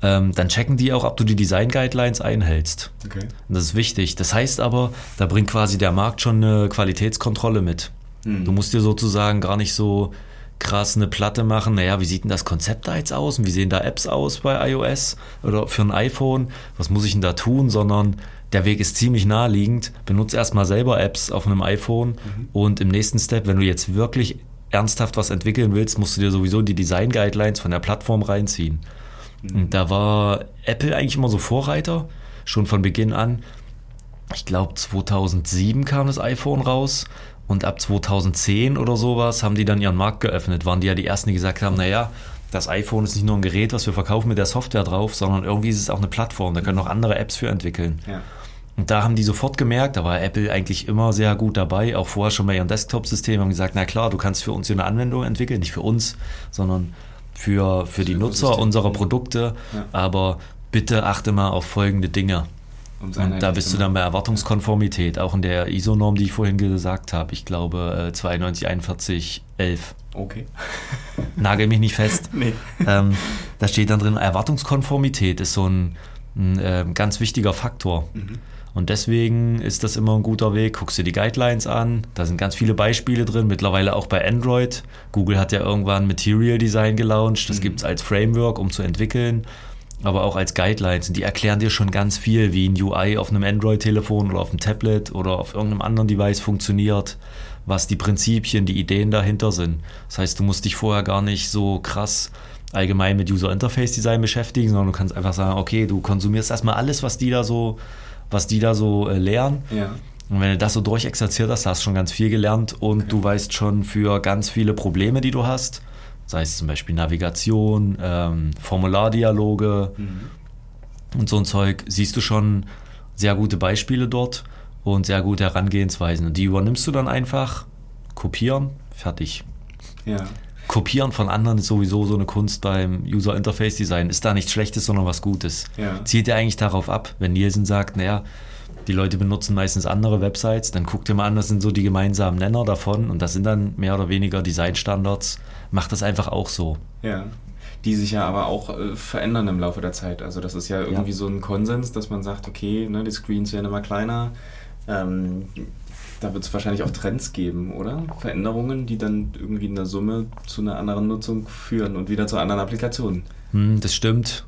[SPEAKER 3] Ähm, dann checken die auch, ob du die Design Guidelines einhältst. Okay. Und das ist wichtig. Das heißt aber, da bringt quasi der Markt schon eine Qualitätskontrolle mit. Mhm. Du musst dir sozusagen gar nicht so krass eine Platte machen. Naja, wie sieht denn das Konzept da jetzt aus und wie sehen da Apps aus bei iOS oder für ein iPhone? Was muss ich denn da tun? Sondern der Weg ist ziemlich naheliegend. Benutze erstmal selber Apps auf einem iPhone mhm. und im nächsten Step, wenn du jetzt wirklich ernsthaft was entwickeln willst, musst du dir sowieso die Design Guidelines von der Plattform reinziehen. Mhm. Da war Apple eigentlich immer so Vorreiter, schon von Beginn an. Ich glaube, 2007 kam das iPhone raus und ab 2010 oder sowas haben die dann ihren Markt geöffnet. Waren die ja die Ersten, die gesagt haben, naja, das iPhone ist nicht nur ein Gerät, was wir verkaufen mit der Software drauf, sondern irgendwie ist es auch eine Plattform. Da können auch andere Apps für entwickeln. Ja. Und da haben die sofort gemerkt, da war Apple eigentlich immer sehr gut dabei, auch vorher schon bei ihrem Desktop-System, haben gesagt, na klar, du kannst für uns hier eine Anwendung entwickeln, nicht für uns, sondern für, für die Nutzer unserer Produkte, ja. aber bitte achte mal auf folgende Dinge. Und da bist du dann bei Erwartungskonformität, auch in der ISO-Norm, die ich vorhin gesagt habe. Ich glaube äh, 92, 41, 11.
[SPEAKER 2] Okay.
[SPEAKER 3] Nagel mich nicht fest. nee. Ähm, da steht dann drin, Erwartungskonformität ist so ein, ein äh, ganz wichtiger Faktor. Mhm. Und deswegen ist das immer ein guter Weg. Guckst dir die Guidelines an, da sind ganz viele Beispiele drin, mittlerweile auch bei Android. Google hat ja irgendwann Material Design gelauncht, das mhm. gibt es als Framework, um zu entwickeln, aber auch als Guidelines. Und die erklären dir schon ganz viel, wie ein UI auf einem Android-Telefon oder auf einem Tablet oder auf irgendeinem anderen Device funktioniert, was die Prinzipien, die Ideen dahinter sind. Das heißt, du musst dich vorher gar nicht so krass allgemein mit User Interface Design beschäftigen, sondern du kannst einfach sagen, okay, du konsumierst erstmal alles, was die da so was die da so äh, lehren. Ja. Und wenn du das so durchexerziert hast, hast du schon ganz viel gelernt und okay. du weißt schon für ganz viele Probleme, die du hast, sei es zum Beispiel Navigation, ähm, Formulardialoge mhm. und so ein Zeug, siehst du schon sehr gute Beispiele dort und sehr gute Herangehensweisen. Und die übernimmst du dann einfach, kopieren, fertig. Ja. Kopieren von anderen ist sowieso so eine Kunst beim User Interface Design. Ist da nichts Schlechtes, sondern was Gutes. Ja. Zielt ja eigentlich darauf ab, wenn Nielsen sagt, naja, die Leute benutzen meistens andere Websites, dann guckt ihr mal an, das sind so die gemeinsamen Nenner davon und das sind dann mehr oder weniger Designstandards. Macht das einfach auch so.
[SPEAKER 2] Ja. Die sich ja aber auch äh, verändern im Laufe der Zeit. Also das ist ja irgendwie ja. so ein Konsens, dass man sagt, okay, ne, die Screens werden immer kleiner. Ähm, da wird es wahrscheinlich auch Trends geben, oder? Veränderungen, die dann irgendwie in der Summe zu einer anderen Nutzung führen und wieder zu anderen Applikationen.
[SPEAKER 3] Hm, das stimmt.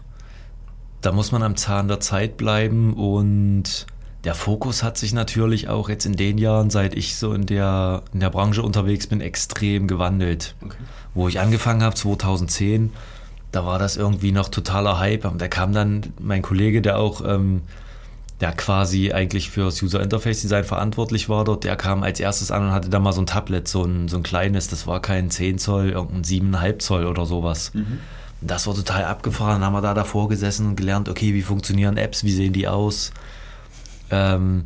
[SPEAKER 3] Da muss man am Zahn der Zeit bleiben und der Fokus hat sich natürlich auch jetzt in den Jahren, seit ich so in der, in der Branche unterwegs bin, extrem gewandelt. Okay. Wo ich angefangen habe, 2010, da war das irgendwie noch totaler Hype. Und da kam dann mein Kollege, der auch ähm, der quasi eigentlich fürs User Interface Design verantwortlich war dort, der kam als erstes an und hatte da mal so ein Tablet, so ein, so ein kleines, das war kein 10 Zoll, irgendein 7,5 Zoll oder sowas. Mhm. Das war total abgefahren, dann haben wir da davor gesessen und gelernt, okay, wie funktionieren Apps, wie sehen die aus. Ähm,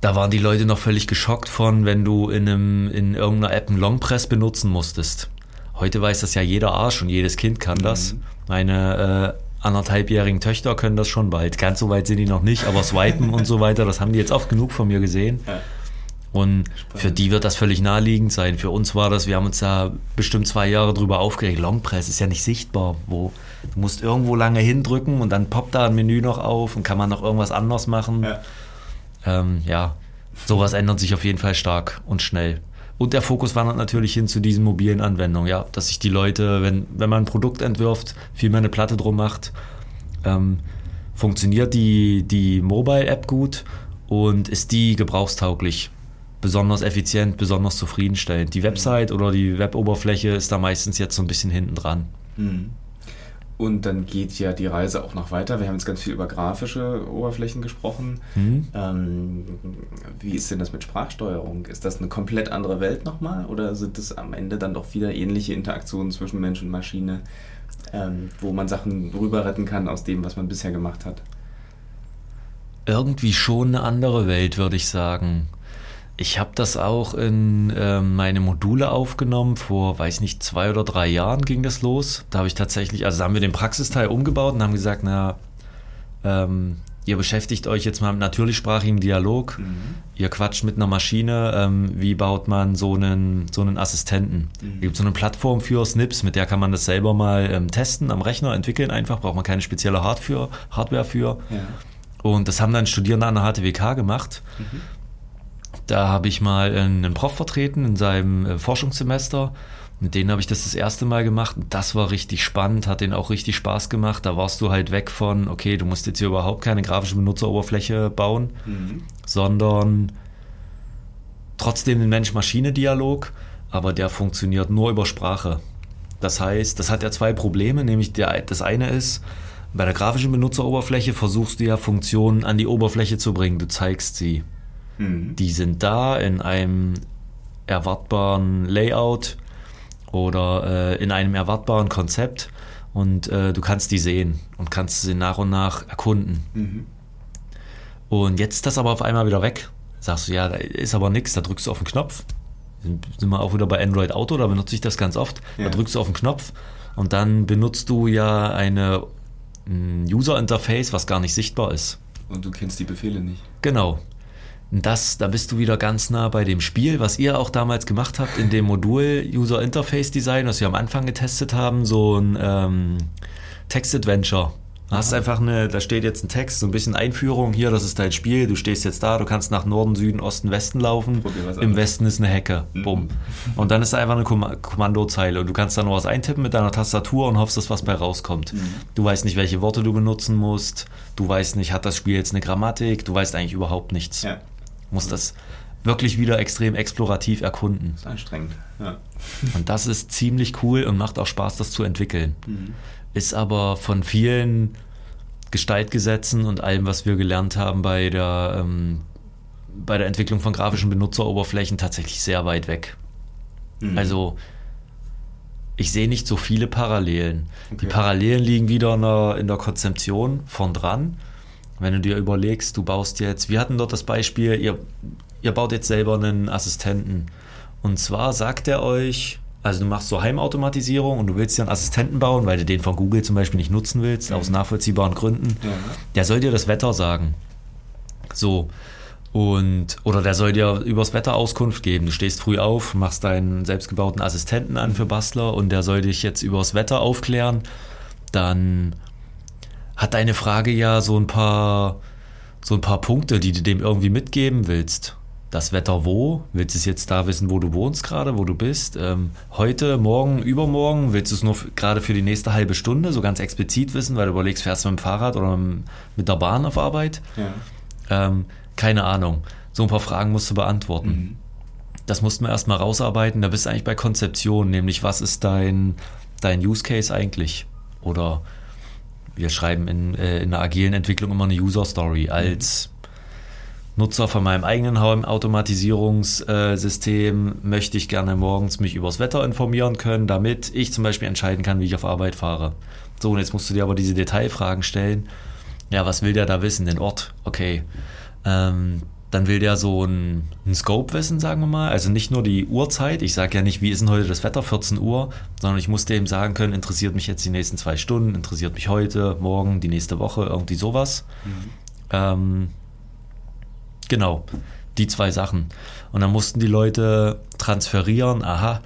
[SPEAKER 3] da waren die Leute noch völlig geschockt von, wenn du in, einem, in irgendeiner App einen Longpress benutzen musstest. Heute weiß das ja jeder Arsch und jedes Kind kann das. Mhm. Meine äh, anderthalbjährigen Töchter können das schon bald. Ganz so weit sind die noch nicht, aber Swipen und so weiter, das haben die jetzt oft genug von mir gesehen. Ja. Und Spannend. für die wird das völlig naheliegend sein. Für uns war das, wir haben uns da bestimmt zwei Jahre drüber aufgeregt. Longpress ist ja nicht sichtbar. Wo, du musst irgendwo lange hindrücken und dann poppt da ein Menü noch auf und kann man noch irgendwas anderes machen. Ja, ähm, ja. sowas ändert sich auf jeden Fall stark und schnell. Und der Fokus wandert natürlich hin zu diesen mobilen Anwendungen, ja, dass sich die Leute, wenn, wenn man ein Produkt entwirft, viel mehr eine Platte drum macht, Ähm, funktioniert die, die Mobile-App gut und ist die gebrauchstauglich? Besonders effizient, besonders zufriedenstellend. Die Website oder die Web-Oberfläche ist da meistens jetzt so ein bisschen hinten dran. Mhm.
[SPEAKER 2] Und dann geht ja die Reise auch noch weiter. Wir haben jetzt ganz viel über grafische Oberflächen gesprochen. Mhm. Ähm, wie ist denn das mit Sprachsteuerung? Ist das eine komplett andere Welt nochmal? Oder sind es am Ende dann doch wieder ähnliche Interaktionen zwischen Mensch und Maschine, ähm, wo man Sachen rüber retten kann aus dem, was man bisher gemacht hat?
[SPEAKER 3] Irgendwie schon eine andere Welt, würde ich sagen. Ich habe das auch in äh, meine Module aufgenommen. Vor, weiß nicht, zwei oder drei Jahren ging das los. Da habe ich tatsächlich, also da haben wir den Praxisteil umgebaut und haben gesagt, na, ähm, ihr beschäftigt euch jetzt mal mit natürlichsprachigem Dialog. Mhm. Ihr quatscht mit einer Maschine. Ähm, wie baut man so einen, so einen Assistenten? Mhm. Es gibt so eine Plattform für Snips, mit der kann man das selber mal ähm, testen am Rechner, entwickeln einfach. Braucht man keine spezielle Hardware für. Ja. Und das haben dann Studierende an der HTWK gemacht. Mhm. Da habe ich mal einen Prof vertreten in seinem äh, Forschungssemester. Mit denen habe ich das das erste Mal gemacht. Das war richtig spannend, hat denen auch richtig Spaß gemacht. Da warst du halt weg von, okay, du musst jetzt hier überhaupt keine grafische Benutzeroberfläche bauen, mhm. sondern trotzdem den Mensch-Maschine-Dialog, aber der funktioniert nur über Sprache. Das heißt, das hat ja zwei Probleme, nämlich der, das eine ist, bei der grafischen Benutzeroberfläche versuchst du ja Funktionen an die Oberfläche zu bringen, du zeigst sie. Mhm. Die sind da in einem erwartbaren Layout oder äh, in einem erwartbaren Konzept und äh, du kannst die sehen und kannst sie nach und nach erkunden. Mhm. Und jetzt ist das aber auf einmal wieder weg. Sagst du, ja, da ist aber nichts, da drückst du auf den Knopf. Sind wir auch wieder bei Android Auto, da benutze ich das ganz oft. Ja. Da drückst du auf den Knopf und dann benutzt du ja eine ein User Interface, was gar nicht sichtbar ist.
[SPEAKER 2] Und du kennst die Befehle nicht.
[SPEAKER 3] Genau. Das, da bist du wieder ganz nah bei dem Spiel, was ihr auch damals gemacht habt in dem Modul User Interface Design, was wir am Anfang getestet haben, so ein ähm, Text-Adventure. Du hast einfach eine, da steht jetzt ein Text, so ein bisschen Einführung. Hier, das ist dein Spiel, du stehst jetzt da, du kannst nach Norden, Süden, Osten, Westen laufen. Im Westen ist eine Hecke. Mhm. Bumm. Und dann ist da einfach eine Kommandozeile und du kannst da nur was eintippen mit deiner Tastatur und hoffst, dass was bei rauskommt. Mhm. Du weißt nicht, welche Worte du benutzen musst. Du weißt nicht, hat das Spiel jetzt eine Grammatik? Du weißt eigentlich überhaupt nichts. Ja muss das wirklich wieder extrem explorativ erkunden.
[SPEAKER 2] Das ist anstrengend, ja.
[SPEAKER 3] Und das ist ziemlich cool und macht auch Spaß, das zu entwickeln. Mhm. Ist aber von vielen Gestaltgesetzen und allem, was wir gelernt haben bei der, ähm, bei der Entwicklung von grafischen Benutzeroberflächen tatsächlich sehr weit weg. Mhm. Also ich sehe nicht so viele Parallelen. Okay. Die Parallelen liegen wieder in der, in der Konzeption von dran. Wenn du dir überlegst, du baust jetzt, wir hatten dort das Beispiel, ihr, ihr baut jetzt selber einen Assistenten. Und zwar sagt er euch, also du machst so Heimautomatisierung und du willst dir einen Assistenten bauen, weil du den von Google zum Beispiel nicht nutzen willst, mhm. aus nachvollziehbaren Gründen. Ja. Der soll dir das Wetter sagen. So. Und, oder der soll dir übers Wetter Auskunft geben. Du stehst früh auf, machst deinen selbstgebauten Assistenten an für Bastler und der soll dich jetzt übers Wetter aufklären. Dann hat deine Frage ja so ein paar, so ein paar Punkte, die du dem irgendwie mitgeben willst. Das Wetter wo? Willst du es jetzt da wissen, wo du wohnst gerade, wo du bist? Ähm, heute, morgen, übermorgen? Willst du es nur gerade für die nächste halbe Stunde so ganz explizit wissen, weil du überlegst, fährst du mit dem Fahrrad oder mit der Bahn auf Arbeit? Ja. Ähm, keine Ahnung. So ein paar Fragen musst du beantworten. Mhm. Das mussten wir erstmal rausarbeiten. Da bist du eigentlich bei Konzeption, nämlich was ist dein, dein Use Case eigentlich? Oder wir schreiben in, äh, in der agilen Entwicklung immer eine User Story als Nutzer von meinem eigenen Automatisierungssystem möchte ich gerne morgens mich übers Wetter informieren können, damit ich zum Beispiel entscheiden kann, wie ich auf Arbeit fahre. So, und jetzt musst du dir aber diese Detailfragen stellen. Ja, was will der da wissen? Den Ort? Okay. Ähm, dann will der so einen, einen Scope wissen, sagen wir mal. Also nicht nur die Uhrzeit. Ich sage ja nicht, wie ist denn heute das Wetter, 14 Uhr, sondern ich muss dem sagen können, interessiert mich jetzt die nächsten zwei Stunden, interessiert mich heute, morgen, die nächste Woche, irgendwie sowas. Mhm. Ähm, genau, die zwei Sachen. Und dann mussten die Leute transferieren, aha,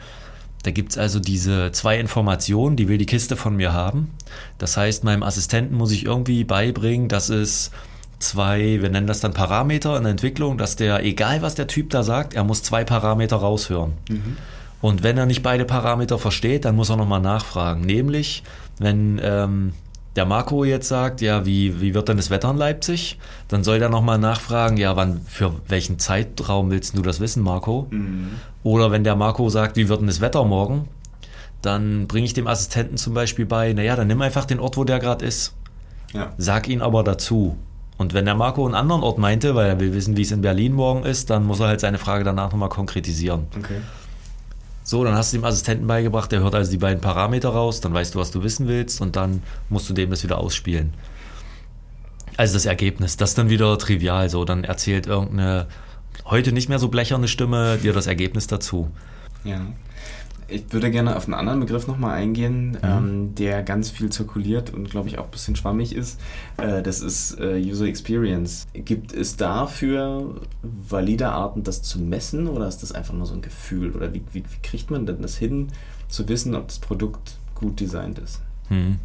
[SPEAKER 3] da gibt es also diese zwei Informationen, die will die Kiste von mir haben. Das heißt, meinem Assistenten muss ich irgendwie beibringen, dass es zwei, wir nennen das dann Parameter in der Entwicklung, dass der, egal was der Typ da sagt, er muss zwei Parameter raushören. Mhm. Und wenn er nicht beide Parameter versteht, dann muss er nochmal nachfragen. Nämlich, wenn ähm, der Marco jetzt sagt, ja, wie, wie wird denn das Wetter in Leipzig? Dann soll der nochmal nachfragen, ja, wann, für welchen Zeitraum willst du das wissen, Marco? Mhm. Oder wenn der Marco sagt, wie wird denn das Wetter morgen? Dann bringe ich dem Assistenten zum Beispiel bei, naja, dann nimm einfach den Ort, wo der gerade ist. Ja. Sag ihn aber dazu. Und wenn der Marco einen anderen Ort meinte, weil er will wissen, wie es in Berlin morgen ist, dann muss er halt seine Frage danach nochmal konkretisieren. Okay. So, dann hast du dem Assistenten beigebracht, der hört also die beiden Parameter raus, dann weißt du, was du wissen willst und dann musst du dem das wieder ausspielen. Also das Ergebnis, das ist dann wieder trivial, so, dann erzählt irgendeine heute nicht mehr so blecherne Stimme dir das Ergebnis dazu.
[SPEAKER 2] Ja. Ich würde gerne auf einen anderen Begriff nochmal eingehen, mhm. ähm, der ganz viel zirkuliert und glaube ich auch ein bisschen schwammig ist. Äh, das ist äh, User Experience. Gibt es dafür valide Arten, das zu messen oder ist das einfach nur so ein Gefühl? Oder wie, wie, wie kriegt man denn das hin, zu wissen, ob das Produkt gut designt ist? Mhm.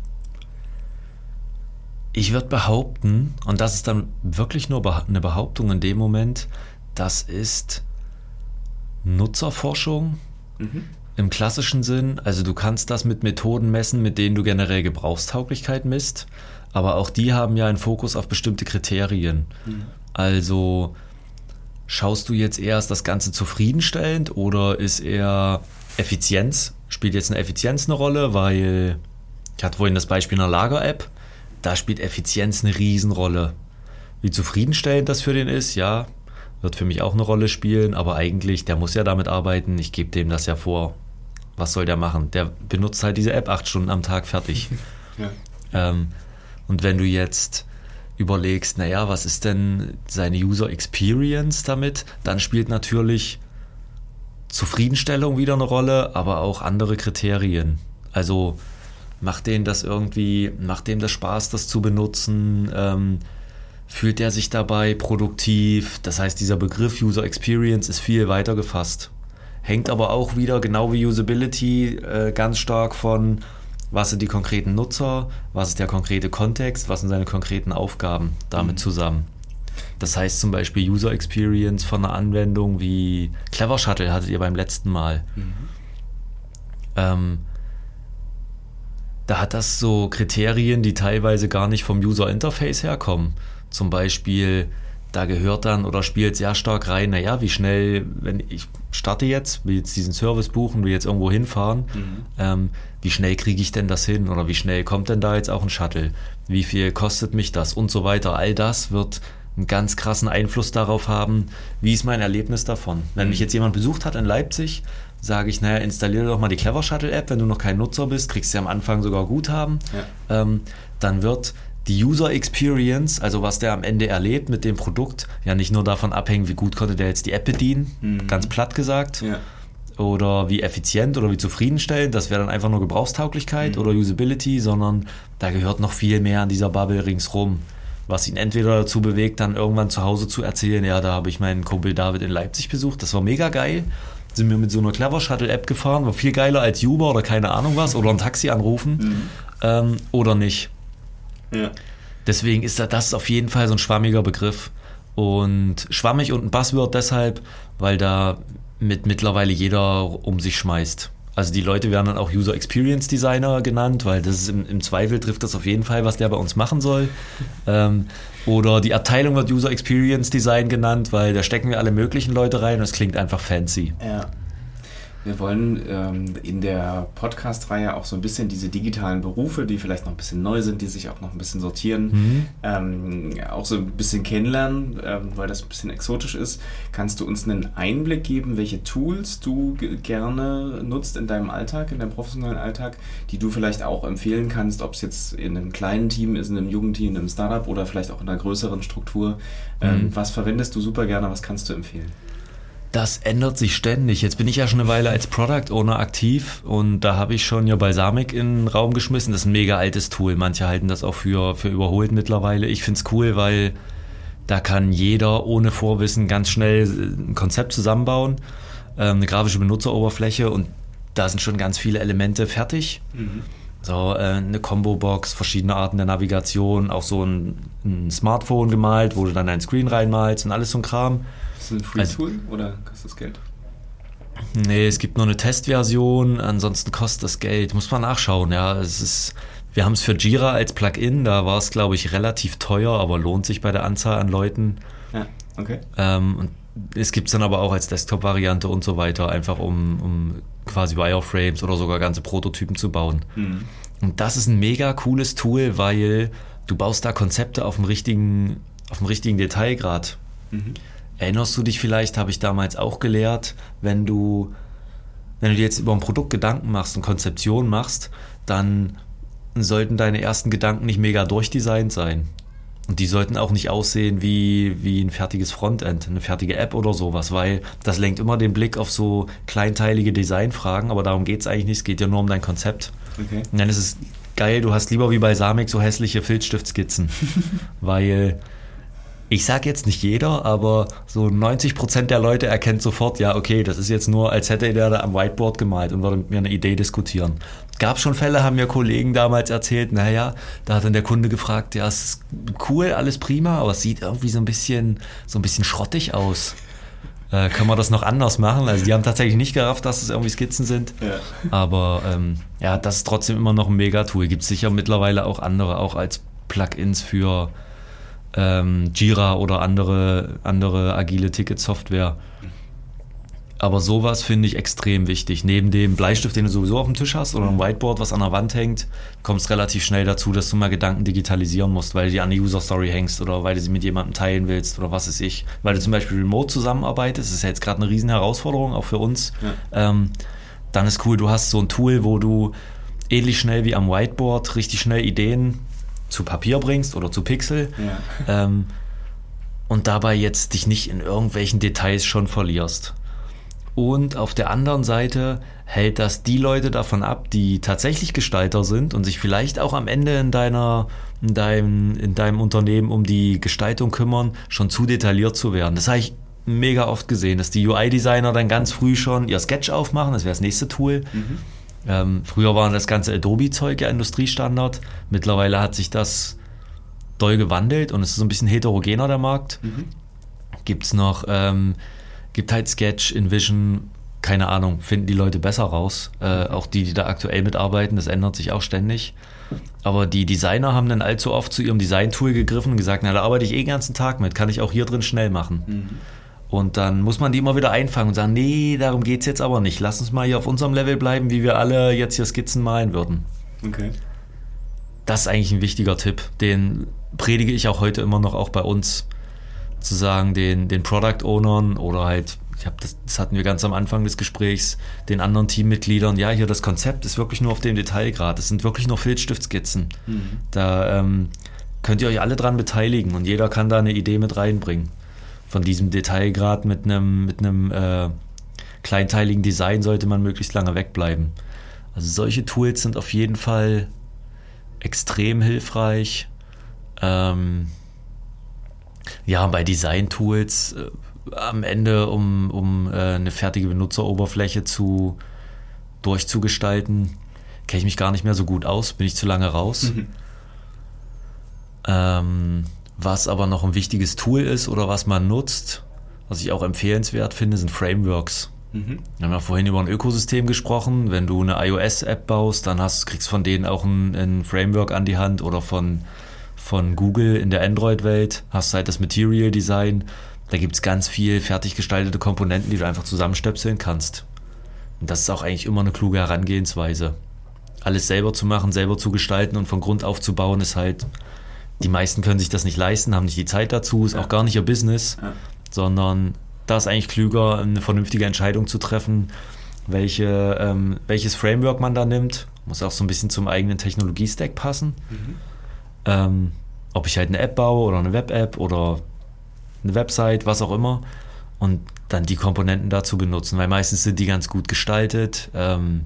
[SPEAKER 3] Ich würde behaupten, und das ist dann wirklich nur eine Behauptung in dem Moment, das ist Nutzerforschung. Mhm im klassischen Sinn, also du kannst das mit Methoden messen, mit denen du generell Gebrauchstauglichkeit misst, aber auch die haben ja einen Fokus auf bestimmte Kriterien. Mhm. Also schaust du jetzt erst das Ganze zufriedenstellend oder ist eher Effizienz? Spielt jetzt eine Effizienz eine Rolle, weil ich hatte vorhin das Beispiel einer Lager-App, da spielt Effizienz eine Riesenrolle. Wie zufriedenstellend das für den ist, ja, wird für mich auch eine Rolle spielen, aber eigentlich, der muss ja damit arbeiten, ich gebe dem das ja vor. Was soll der machen? Der benutzt halt diese App acht Stunden am Tag fertig. ja. ähm, und wenn du jetzt überlegst, naja, was ist denn seine User Experience damit, dann spielt natürlich Zufriedenstellung wieder eine Rolle, aber auch andere Kriterien. Also macht denen das irgendwie, macht dem das Spaß, das zu benutzen? Ähm, fühlt er sich dabei produktiv? Das heißt, dieser Begriff User Experience ist viel weiter gefasst. Hängt aber auch wieder, genau wie Usability, äh, ganz stark von, was sind die konkreten Nutzer, was ist der konkrete Kontext, was sind seine konkreten Aufgaben damit mhm. zusammen. Das heißt zum Beispiel User Experience von einer Anwendung wie Clever Shuttle hattet ihr beim letzten Mal. Mhm. Ähm, da hat das so Kriterien, die teilweise gar nicht vom User Interface herkommen. Zum Beispiel, da gehört dann oder spielt sehr stark rein, naja, wie schnell, wenn ich starte jetzt, will jetzt diesen Service buchen, will jetzt irgendwo hinfahren, mhm. ähm, wie schnell kriege ich denn das hin oder wie schnell kommt denn da jetzt auch ein Shuttle? Wie viel kostet mich das und so weiter? All das wird einen ganz krassen Einfluss darauf haben, wie ist mein Erlebnis davon. Wenn mich mhm. jetzt jemand besucht hat in Leipzig, sage ich, naja, installiere doch mal die Clever Shuttle App, wenn du noch kein Nutzer bist, kriegst du ja am Anfang sogar Guthaben. Ja. Ähm, dann wird die User Experience, also was der am Ende erlebt mit dem Produkt, ja nicht nur davon abhängen, wie gut konnte der jetzt die App bedienen, mhm. ganz platt gesagt, ja. oder wie effizient oder wie zufriedenstellend, das wäre dann einfach nur Gebrauchstauglichkeit mhm. oder Usability, sondern da gehört noch viel mehr an dieser Bubble ringsrum, was ihn entweder dazu bewegt, dann irgendwann zu Hause zu erzählen, ja, da habe ich meinen Kumpel David in Leipzig besucht, das war mega geil, sind wir mit so einer Clever Shuttle App gefahren, war viel geiler als Uber oder keine Ahnung was, oder ein Taxi anrufen, mhm. ähm, oder nicht. Ja. Deswegen ist das auf jeden Fall so ein schwammiger Begriff. Und schwammig und ein Buzzword deshalb, weil da mit mittlerweile jeder um sich schmeißt. Also die Leute werden dann auch User Experience Designer genannt, weil das ist im, im Zweifel trifft das auf jeden Fall, was der bei uns machen soll. Ähm, oder die Abteilung wird User Experience Design genannt, weil da stecken wir alle möglichen Leute rein und es klingt einfach fancy.
[SPEAKER 2] Ja. Wir wollen ähm, in der Podcast-Reihe auch so ein bisschen diese digitalen Berufe, die vielleicht noch ein bisschen neu sind, die sich auch noch ein bisschen sortieren, mhm. ähm, auch so ein bisschen kennenlernen, ähm, weil das ein bisschen exotisch ist. Kannst du uns einen Einblick geben, welche Tools du gerne nutzt in deinem Alltag, in deinem professionellen Alltag, die du vielleicht auch empfehlen kannst, ob es jetzt in einem kleinen Team ist, in einem Jugendteam, in einem Startup oder vielleicht auch in einer größeren Struktur? Ähm, mhm. Was verwendest du super gerne? Was kannst du empfehlen?
[SPEAKER 3] Das ändert sich ständig. Jetzt bin ich ja schon eine Weile als Product Owner aktiv und da habe ich schon ja Balsamic in den Raum geschmissen. Das ist ein mega altes Tool. Manche halten das auch für, für überholt mittlerweile. Ich finde es cool, weil da kann jeder ohne Vorwissen ganz schnell ein Konzept zusammenbauen, ähm, eine grafische Benutzeroberfläche und da sind schon ganz viele Elemente fertig. Mhm. So äh, eine Combo-Box, verschiedene Arten der Navigation, auch so ein, ein Smartphone gemalt, wo du dann ein Screen reinmalst und alles so ein Kram.
[SPEAKER 2] Ist das ein Free-Tool also, oder kostet das Geld?
[SPEAKER 3] Nee, es gibt nur eine Testversion, ansonsten kostet das Geld. Muss man nachschauen, ja. Es ist, wir haben es für Jira als Plugin, da war es, glaube ich, relativ teuer, aber lohnt sich bei der Anzahl an Leuten.
[SPEAKER 2] Ja, okay.
[SPEAKER 3] Ähm, und es gibt es dann aber auch als Desktop-Variante und so weiter, einfach um, um quasi Wireframes oder sogar ganze Prototypen zu bauen. Mhm. Und das ist ein mega cooles Tool, weil du baust da Konzepte auf dem richtigen, auf dem richtigen Detailgrad. Mhm. Erinnerst du dich vielleicht, habe ich damals auch gelehrt, wenn du, wenn du dir jetzt über ein Produkt Gedanken machst und Konzeption machst, dann sollten deine ersten Gedanken nicht mega durchdesignt sein. Und die sollten auch nicht aussehen wie, wie ein fertiges Frontend, eine fertige App oder sowas, weil das lenkt immer den Blick auf so kleinteilige Designfragen, aber darum geht es eigentlich nicht, es geht ja nur um dein Konzept. Okay. Und dann ist es geil, du hast lieber wie bei Samik so hässliche Filzstiftskizzen, weil ich sage jetzt nicht jeder, aber so 90 Prozent der Leute erkennt sofort, ja, okay, das ist jetzt nur, als hätte der da am Whiteboard gemalt und würde mit mir eine Idee diskutieren. Gab schon Fälle, haben mir Kollegen damals erzählt, naja, da hat dann der Kunde gefragt, ja, es ist cool, alles prima, aber es sieht irgendwie so ein bisschen, so ein bisschen schrottig aus. Äh, können wir das noch anders machen? Also die haben tatsächlich nicht gerafft, dass es irgendwie Skizzen sind. Ja. Aber ähm, ja, das ist trotzdem immer noch ein Mega-Tool. Gibt es sicher mittlerweile auch andere, auch als Plugins für ähm, Jira oder andere, andere agile Ticket-Software. Aber sowas finde ich extrem wichtig. Neben dem Bleistift, den du sowieso auf dem Tisch hast oder ein Whiteboard, was an der Wand hängt, kommst relativ schnell dazu, dass du mal Gedanken digitalisieren musst, weil du die an eine User Story hängst oder weil du sie mit jemandem teilen willst oder was weiß ich. Weil du zum Beispiel remote zusammenarbeitest, das ist ja jetzt gerade eine riesen Herausforderung, auch für uns. Ja. Ähm, dann ist cool, du hast so ein Tool, wo du ähnlich schnell wie am Whiteboard richtig schnell Ideen zu Papier bringst oder zu Pixel. Ja. Ähm, und dabei jetzt dich nicht in irgendwelchen Details schon verlierst. Und auf der anderen Seite hält das die Leute davon ab, die tatsächlich Gestalter sind und sich vielleicht auch am Ende in deiner in deinem, in deinem Unternehmen um die Gestaltung kümmern, schon zu detailliert zu werden. Das habe ich mega oft gesehen, dass die UI-Designer dann ganz früh schon ihr Sketch aufmachen, das wäre das nächste Tool. Mhm ähm, früher war das ganze Adobe-Zeug ja Industriestandard. Mittlerweile hat sich das doll gewandelt und es ist so ein bisschen heterogener, der Markt. Mhm. Gibt es noch, ähm, gibt halt Sketch, InVision, keine Ahnung, finden die Leute besser raus. Äh, auch die, die da aktuell mitarbeiten, das ändert sich auch ständig. Aber die Designer haben dann allzu oft zu ihrem Design-Tool gegriffen und gesagt, na, da arbeite ich eh den ganzen Tag mit, kann ich auch hier drin schnell machen. Mhm. Und dann muss man die immer wieder einfangen und sagen, nee, darum geht es jetzt aber nicht. Lass uns mal hier auf unserem Level bleiben, wie wir alle jetzt hier Skizzen malen würden. Okay. Das ist eigentlich ein wichtiger Tipp. Den predige ich auch heute immer noch auch bei uns. Zu sagen, den, den Product Ownern oder halt, ich habe das, das hatten wir ganz am Anfang des Gesprächs, den anderen Teammitgliedern, ja, hier das Konzept ist wirklich nur auf dem Detailgrad. Es sind wirklich nur Filzstiftskizzen. Mhm. Da ähm, könnt ihr euch alle dran beteiligen und jeder kann da eine Idee mit reinbringen von diesem Detailgrad mit einem, mit einem äh, kleinteiligen Design sollte man möglichst lange wegbleiben. Also solche Tools sind auf jeden Fall extrem hilfreich. Ähm, ja, bei Design-Tools äh, am Ende, um, um äh, eine fertige Benutzeroberfläche zu durchzugestalten, kenne ich mich gar nicht mehr so gut aus, bin ich zu lange raus. Mhm. Ähm, was aber noch ein wichtiges Tool ist oder was man nutzt, was ich auch empfehlenswert finde, sind Frameworks. Mhm. Wir haben ja vorhin über ein Ökosystem gesprochen. Wenn du eine iOS-App baust, dann hast, kriegst du von denen auch ein, ein, Framework an die Hand oder von, von Google in der Android-Welt hast du halt das Material Design. Da gibt es ganz viel fertig gestaltete Komponenten, die du einfach zusammenstöpseln kannst. Und das ist auch eigentlich immer eine kluge Herangehensweise. Alles selber zu machen, selber zu gestalten und von Grund auf zu bauen, ist halt die meisten können sich das nicht leisten, haben nicht die Zeit dazu, ist ja. auch gar nicht ihr Business, ja. sondern da ist eigentlich klüger, eine vernünftige Entscheidung zu treffen, welche, ähm, welches Framework man da nimmt. Muss auch so ein bisschen zum eigenen Technologie-Stack passen. Mhm. Ähm, ob ich halt eine App baue oder eine Web-App oder eine Website, was auch immer. Und dann die Komponenten dazu benutzen, weil meistens sind die ganz gut gestaltet. Ähm,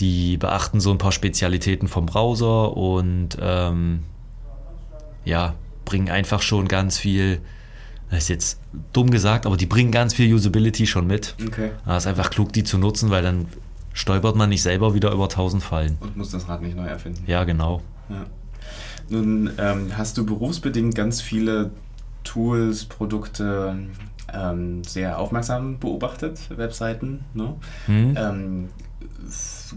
[SPEAKER 3] die beachten so ein paar Spezialitäten vom Browser und ähm, ja, bringen einfach schon ganz viel, das ist jetzt dumm gesagt, aber die bringen ganz viel Usability schon mit. Okay. Es ist einfach klug, die zu nutzen, weil dann stolpert man nicht selber wieder über tausend Fallen.
[SPEAKER 2] Und muss das Rad nicht neu erfinden.
[SPEAKER 3] Ja, genau. Ja.
[SPEAKER 2] Nun ähm, hast du berufsbedingt ganz viele Tools, Produkte ähm, sehr aufmerksam beobachtet, Webseiten. Ne? Mhm. Ähm,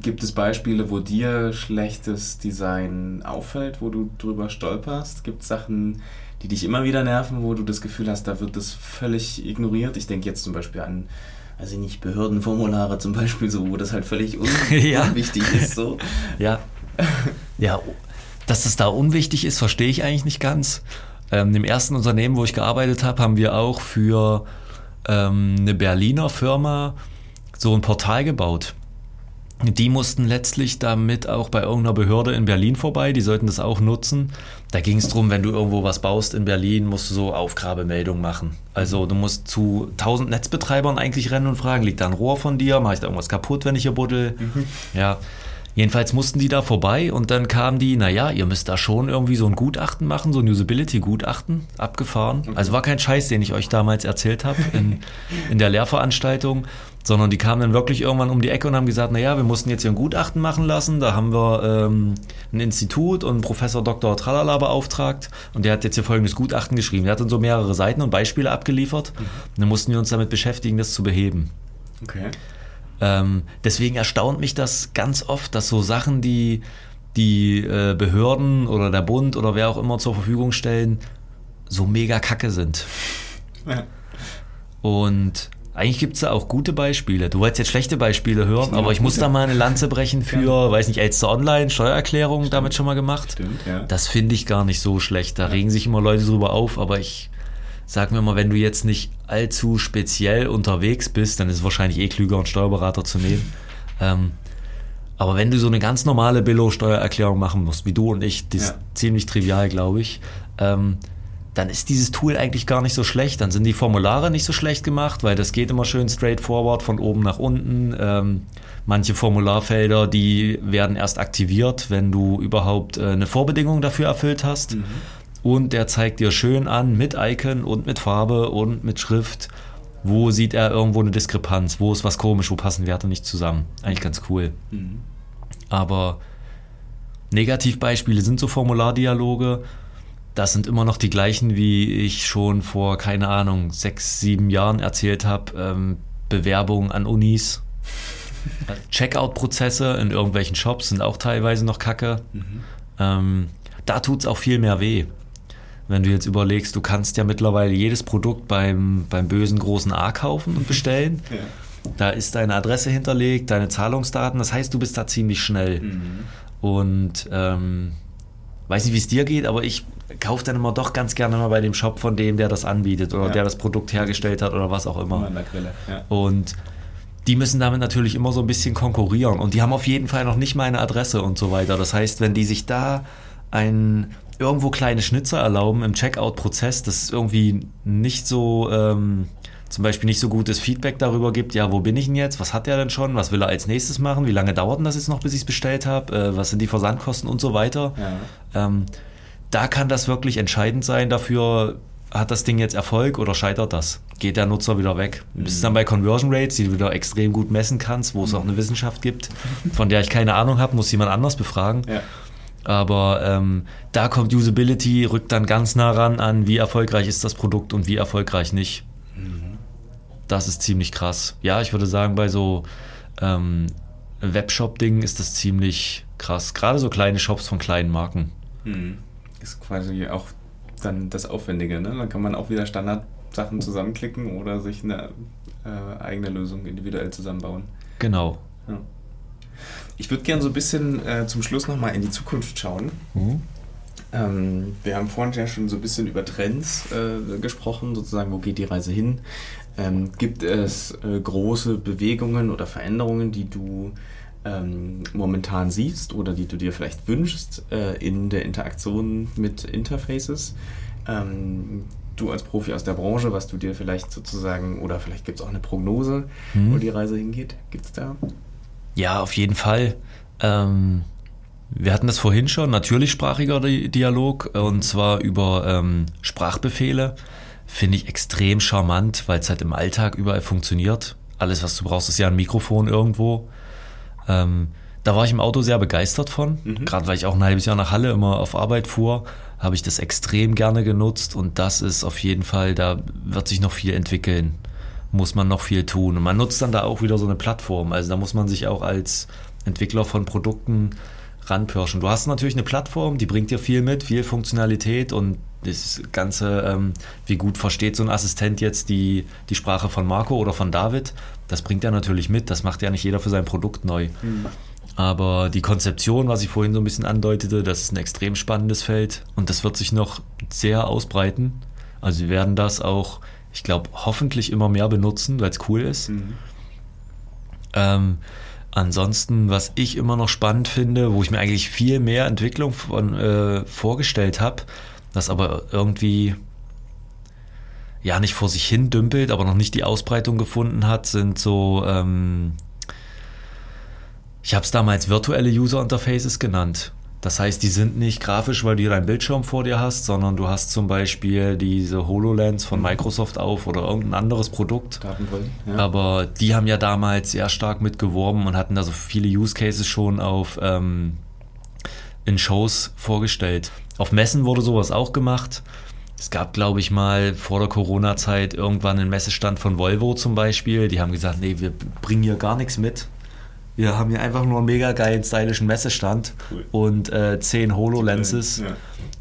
[SPEAKER 2] Gibt es Beispiele, wo dir schlechtes Design auffällt, wo du drüber stolperst? Gibt es Sachen, die dich immer wieder nerven, wo du das Gefühl hast, da wird das völlig ignoriert? Ich denke jetzt zum Beispiel an, also nicht Behördenformulare zum Beispiel, so, wo das halt völlig un ja. unwichtig ist. So.
[SPEAKER 3] Ja. ja, dass es da unwichtig ist, verstehe ich eigentlich nicht ganz. Ähm, Im ersten Unternehmen, wo ich gearbeitet habe, haben wir auch für ähm, eine Berliner Firma so ein Portal gebaut. Die mussten letztlich damit auch bei irgendeiner Behörde in Berlin vorbei, die sollten das auch nutzen. Da ging es darum, wenn du irgendwo was baust in Berlin, musst du so Aufgrabemeldungen machen. Also du musst zu 1000 Netzbetreibern eigentlich rennen und fragen, liegt da ein Rohr von dir, mache ich da irgendwas kaputt, wenn ich hier buddel? Mhm. Ja, Jedenfalls mussten die da vorbei und dann kamen die, naja, ihr müsst da schon irgendwie so ein Gutachten machen, so ein Usability-Gutachten, abgefahren. Okay. Also war kein Scheiß, den ich euch damals erzählt habe in, in der Lehrveranstaltung, sondern die kamen dann wirklich irgendwann um die Ecke und haben gesagt, naja, wir mussten jetzt hier ein Gutachten machen lassen, da haben wir ähm, ein Institut und Professor Dr. Tralala beauftragt und der hat jetzt hier folgendes Gutachten geschrieben. Der hat dann so mehrere Seiten und Beispiele abgeliefert mhm. und dann mussten wir uns damit beschäftigen, das zu beheben. Okay. Ähm, deswegen erstaunt mich das ganz oft, dass so Sachen, die die äh, Behörden oder der Bund oder wer auch immer zur Verfügung stellen, so mega kacke sind. Ja. Und eigentlich gibt es da auch gute Beispiele. Du wolltest jetzt schlechte Beispiele hören, aber ich muss da mal eine Lanze brechen für, ja. weiß nicht, Elster Online, Steuererklärung Stimmt. damit schon mal gemacht. Stimmt, ja. Das finde ich gar nicht so schlecht. Da ja. regen sich immer Leute drüber auf, aber ich sag mir mal, wenn du jetzt nicht allzu speziell unterwegs bist, dann ist es wahrscheinlich eh klüger, einen Steuerberater zu nehmen. Ähm, aber wenn du so eine ganz normale Billo-Steuererklärung machen musst, wie du und ich, das ja. ist ziemlich trivial, glaube ich, ähm, dann ist dieses Tool eigentlich gar nicht so schlecht. Dann sind die Formulare nicht so schlecht gemacht, weil das geht immer schön straightforward von oben nach unten. Ähm, manche Formularfelder, die werden erst aktiviert, wenn du überhaupt äh, eine Vorbedingung dafür erfüllt hast. Mhm und der zeigt dir schön an mit Icon und mit Farbe und mit Schrift, wo sieht er irgendwo eine Diskrepanz, wo ist was komisch, wo passen Werte nicht zusammen. Eigentlich ganz cool. Mhm. Aber Negativbeispiele sind so Formulardialoge. Das sind immer noch die gleichen, wie ich schon vor, keine Ahnung, sechs, sieben Jahren erzählt habe. Ähm, Bewerbungen an Unis. Checkout-Prozesse in irgendwelchen Shops sind auch teilweise noch kacke. Mhm. Ähm, da tut es auch viel mehr weh. Wenn du jetzt überlegst, du kannst ja mittlerweile jedes Produkt beim, beim bösen großen A kaufen und bestellen. Ja. Da ist deine Adresse hinterlegt, deine Zahlungsdaten. Das heißt, du bist da ziemlich schnell. Mhm. Und ähm, weiß nicht, wie es dir geht, aber ich kaufe dann immer doch ganz gerne mal bei dem Shop von dem, der das anbietet oder ja. der das Produkt hergestellt hat oder was auch immer. immer ja. Und die müssen damit natürlich immer so ein bisschen konkurrieren und die haben auf jeden Fall noch nicht meine Adresse und so weiter. Das heißt, wenn die sich da ein irgendwo kleine Schnitzer erlauben im Checkout-Prozess, dass es irgendwie nicht so, ähm, zum Beispiel nicht so gutes Feedback darüber gibt, ja, wo bin ich denn jetzt, was hat er denn schon, was will er als nächstes machen, wie lange dauert denn das jetzt noch, bis ich es bestellt habe, äh, was sind die Versandkosten und so weiter. Ja. Ähm, da kann das wirklich entscheidend sein dafür, hat das Ding jetzt Erfolg oder scheitert das? Geht der Nutzer wieder weg? Mhm. Bis dann bei Conversion Rates, die du wieder extrem gut messen kannst, wo es auch eine Wissenschaft gibt, von der ich keine Ahnung habe, muss jemand anders befragen. Ja. Aber ähm, da kommt Usability, rückt dann ganz nah ran an, wie erfolgreich ist das Produkt und wie erfolgreich nicht. Mhm. Das ist ziemlich krass. Ja, ich würde sagen, bei so ähm, Webshop-Dingen ist das ziemlich krass. Gerade so kleine Shops von kleinen Marken.
[SPEAKER 2] Mhm. Ist quasi auch dann das Aufwendige. Ne? Dann kann man auch wieder Standardsachen zusammenklicken oder sich eine äh, eigene Lösung individuell zusammenbauen.
[SPEAKER 3] Genau.
[SPEAKER 2] Ja. Ich würde gerne so ein bisschen äh, zum Schluss nochmal in die Zukunft schauen. Mhm. Ähm, wir haben vorhin ja schon so ein bisschen über Trends äh, gesprochen, sozusagen, wo geht die Reise hin? Ähm, gibt es äh, große Bewegungen oder Veränderungen, die du ähm, momentan siehst oder die du dir vielleicht wünschst äh, in der Interaktion mit Interfaces? Ähm, du als Profi aus der Branche, was du dir vielleicht sozusagen, oder vielleicht gibt es auch eine Prognose, mhm. wo die Reise hingeht? Gibt es da?
[SPEAKER 3] Ja, auf jeden Fall. Ähm, wir hatten das vorhin schon, natürlichsprachiger Dialog, und zwar über ähm, Sprachbefehle. Finde ich extrem charmant, weil es halt im Alltag überall funktioniert. Alles, was du brauchst, ist ja ein Mikrofon irgendwo. Ähm, da war ich im Auto sehr begeistert von. Mhm. Gerade weil ich auch ein halbes Jahr nach Halle immer auf Arbeit fuhr, habe ich das extrem gerne genutzt und das ist auf jeden Fall, da wird sich noch viel entwickeln. muss man noch viel tun. Und man nutzt dann da auch wieder so eine Plattform. Also da muss man sich auch als Entwickler von Produkten ranpirschen. Du hast natürlich eine Plattform, die bringt dir viel mit, viel Funktionalität und das Ganze, ähm, wie gut versteht so ein Assistent jetzt die, die Sprache von Marco oder von David, das bringt er natürlich mit. Das macht ja nicht jeder für sein Produkt neu. Mhm. Aber die Konzeption, was ich vorhin so ein bisschen andeutete, das ist ein extrem spannendes Feld und das wird sich noch sehr ausbreiten. Also wir werden das auch, ich glaube, hoffentlich immer mehr benutzen, weil es cool ist. Mhm. Ähm, ansonsten, was ich immer noch spannend finde, wo ich mir eigentlich viel mehr Entwicklung von, äh, vorgestellt habe, das aber irgendwie ja nicht vor sich hin dümpelt, aber noch nicht die Ausbreitung gefunden hat, sind so ähm, ich habe es damals virtuelle User Interfaces genannt. Das heißt, die sind nicht grafisch, weil du deinen Bildschirm vor dir hast, sondern du hast zum Beispiel diese HoloLens von. Microsoft auf oder irgendein anderes Produkt. Datenbrillen, ja. Aber die haben ja damals sehr stark mitgeworben und hatten da so viele Use Cases schon auf ähm, in Shows vorgestellt. Auf Messen wurde sowas auch gemacht. Es gab, glaube ich, mal vor der Corona-Zeit irgendwann einen Messestand von Volvo zum Beispiel. Die haben gesagt, nee, wir bringen hier gar nichts mit. Wir haben hier einfach nur einen mega geilen, stylischen Messestand cool. und äh, zehn HoloLenses ja.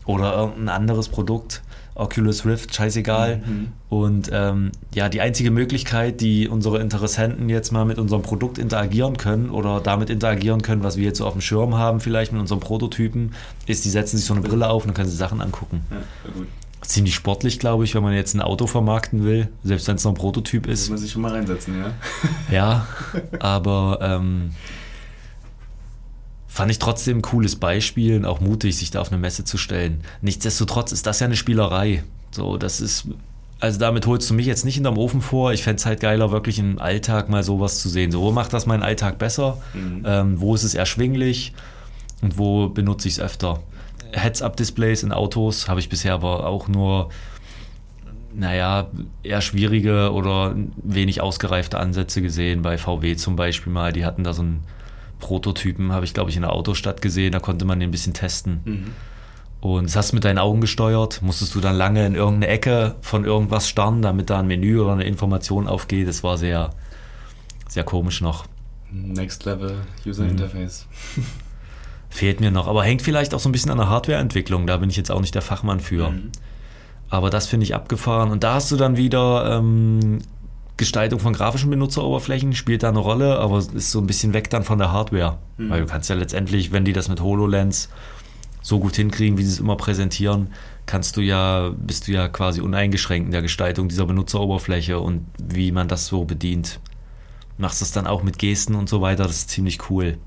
[SPEAKER 3] oder irgendein anderes Produkt. Oculus Rift, scheißegal. Mhm. Und ähm, ja, die einzige Möglichkeit, die unsere Interessenten jetzt mal mit unserem Produkt interagieren können oder damit interagieren können, was wir jetzt so auf dem Schirm haben, vielleicht mit unserem Prototypen, ist, die setzen sich so eine Brille auf und dann können sie Sachen angucken. Ja, ziemlich sportlich, glaube ich, wenn man jetzt ein Auto vermarkten will, selbst wenn es noch ein Prototyp ist.
[SPEAKER 2] Muss man sich schon mal reinsetzen, ja.
[SPEAKER 3] ja, aber ähm, fand ich trotzdem ein cooles Beispiel und auch mutig, sich da auf eine Messe zu stellen. Nichtsdestotrotz ist das ja eine Spielerei. So, das ist, also damit holst du mich jetzt nicht in deinem Ofen vor. Ich fände es halt geiler, wirklich im Alltag mal sowas zu sehen. So, wo macht das meinen Alltag besser? Mhm. Ähm, wo ist es erschwinglich? Und wo benutze ich es öfter? Heads-Up-Displays in Autos habe ich bisher aber auch nur, naja, eher schwierige oder wenig ausgereifte Ansätze gesehen. Bei VW zum Beispiel mal, die hatten da so einen Prototypen, habe ich glaube ich in der Autostadt gesehen, da konnte man den ein bisschen testen. Mhm. Und das hast du mit deinen Augen gesteuert, musstest du dann lange in irgendeine Ecke von irgendwas starren, damit da ein Menü oder eine Information aufgeht. Das war sehr, sehr komisch noch.
[SPEAKER 2] Next Level User mhm.
[SPEAKER 3] Fehlt mir noch, aber hängt vielleicht auch so ein bisschen an der Hardwareentwicklung. Da bin ich jetzt auch nicht der Fachmann für. Mhm. Aber das finde ich abgefahren. Und da hast du dann wieder ähm, Gestaltung von grafischen Benutzeroberflächen, spielt da eine Rolle, aber ist so ein bisschen weg dann von der Hardware. Mhm. Weil du kannst ja letztendlich, wenn die das mit HoloLens so gut hinkriegen, wie sie es immer präsentieren, kannst du ja, bist du ja quasi uneingeschränkt in der Gestaltung dieser Benutzeroberfläche und wie man das so bedient. Machst das dann auch mit Gesten und so weiter, das ist ziemlich cool.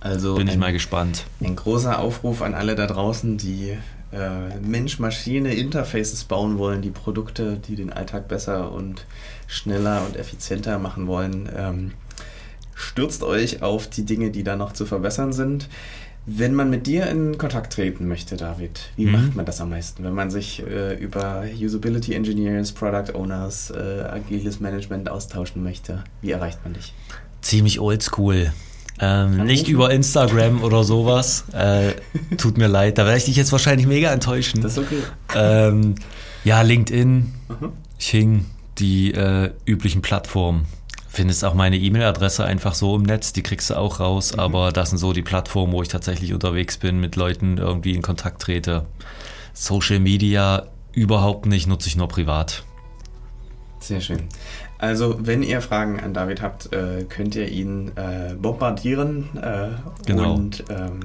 [SPEAKER 3] Also bin ich ein, mal gespannt.
[SPEAKER 2] Ein großer Aufruf an alle da draußen, die äh, Mensch-Maschine-Interfaces bauen wollen, die Produkte, die den Alltag besser und schneller und effizienter machen wollen. Ähm, stürzt euch auf die Dinge, die da noch zu verbessern sind. Wenn man mit dir in Kontakt treten möchte, David, wie mhm. macht man das am meisten? Wenn man sich äh, über Usability Engineers, Product Owners, äh, agiles Management austauschen möchte, wie erreicht man dich?
[SPEAKER 3] Ziemlich oldschool. Ähm, nicht über Instagram oder sowas. Äh, tut mir leid, da werde ich dich jetzt wahrscheinlich mega enttäuschen.
[SPEAKER 2] Das ist okay.
[SPEAKER 3] Ähm, ja, LinkedIn, mhm. Xing, die äh, üblichen Plattformen. Findest auch meine E-Mail-Adresse einfach so im Netz, die kriegst du auch raus, mhm. aber das sind so die Plattformen, wo ich tatsächlich unterwegs bin, mit Leuten irgendwie in Kontakt trete. Social Media überhaupt nicht, nutze ich nur privat.
[SPEAKER 2] Sehr schön. Also, wenn ihr Fragen an David habt, äh, könnt ihr ihn äh, bombardieren äh, genau. und ähm,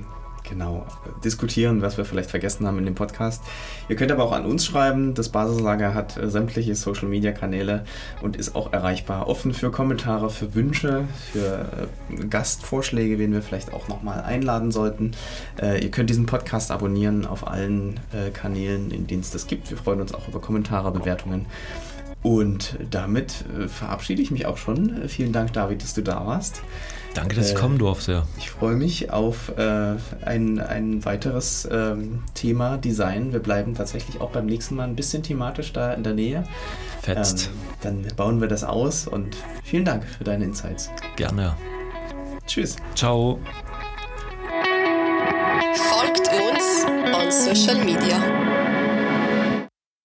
[SPEAKER 2] genau diskutieren, was wir vielleicht vergessen haben in dem Podcast. Ihr könnt aber auch an uns schreiben. Das Basislager hat äh, sämtliche Social Media Kanäle und ist auch erreichbar. Offen für Kommentare, für Wünsche, für äh, Gastvorschläge, wen wir vielleicht auch nochmal einladen sollten. Äh, ihr könnt diesen Podcast abonnieren auf allen Kanälen, in denen es das gibt. Wir freuen uns auch über Kommentare, Bewertungen. Und damit äh, verabschiede ich mich auch schon. Vielen Dank, David, dass du da warst.
[SPEAKER 3] Danke, dass ich kommen durfte.
[SPEAKER 2] Ich freue mich auf äh, ein, ein weiteres ähm, Thema Design. Wir bleiben tatsächlich auch beim nächsten Mal ein bisschen thematisch da in der Nähe.
[SPEAKER 3] Fetzt.
[SPEAKER 2] Ähm, dann bauen wir das aus und vielen Dank für deine Insights.
[SPEAKER 3] Gerne.
[SPEAKER 2] Tschüss.
[SPEAKER 3] Ciao.
[SPEAKER 1] Folgt uns on Social Media.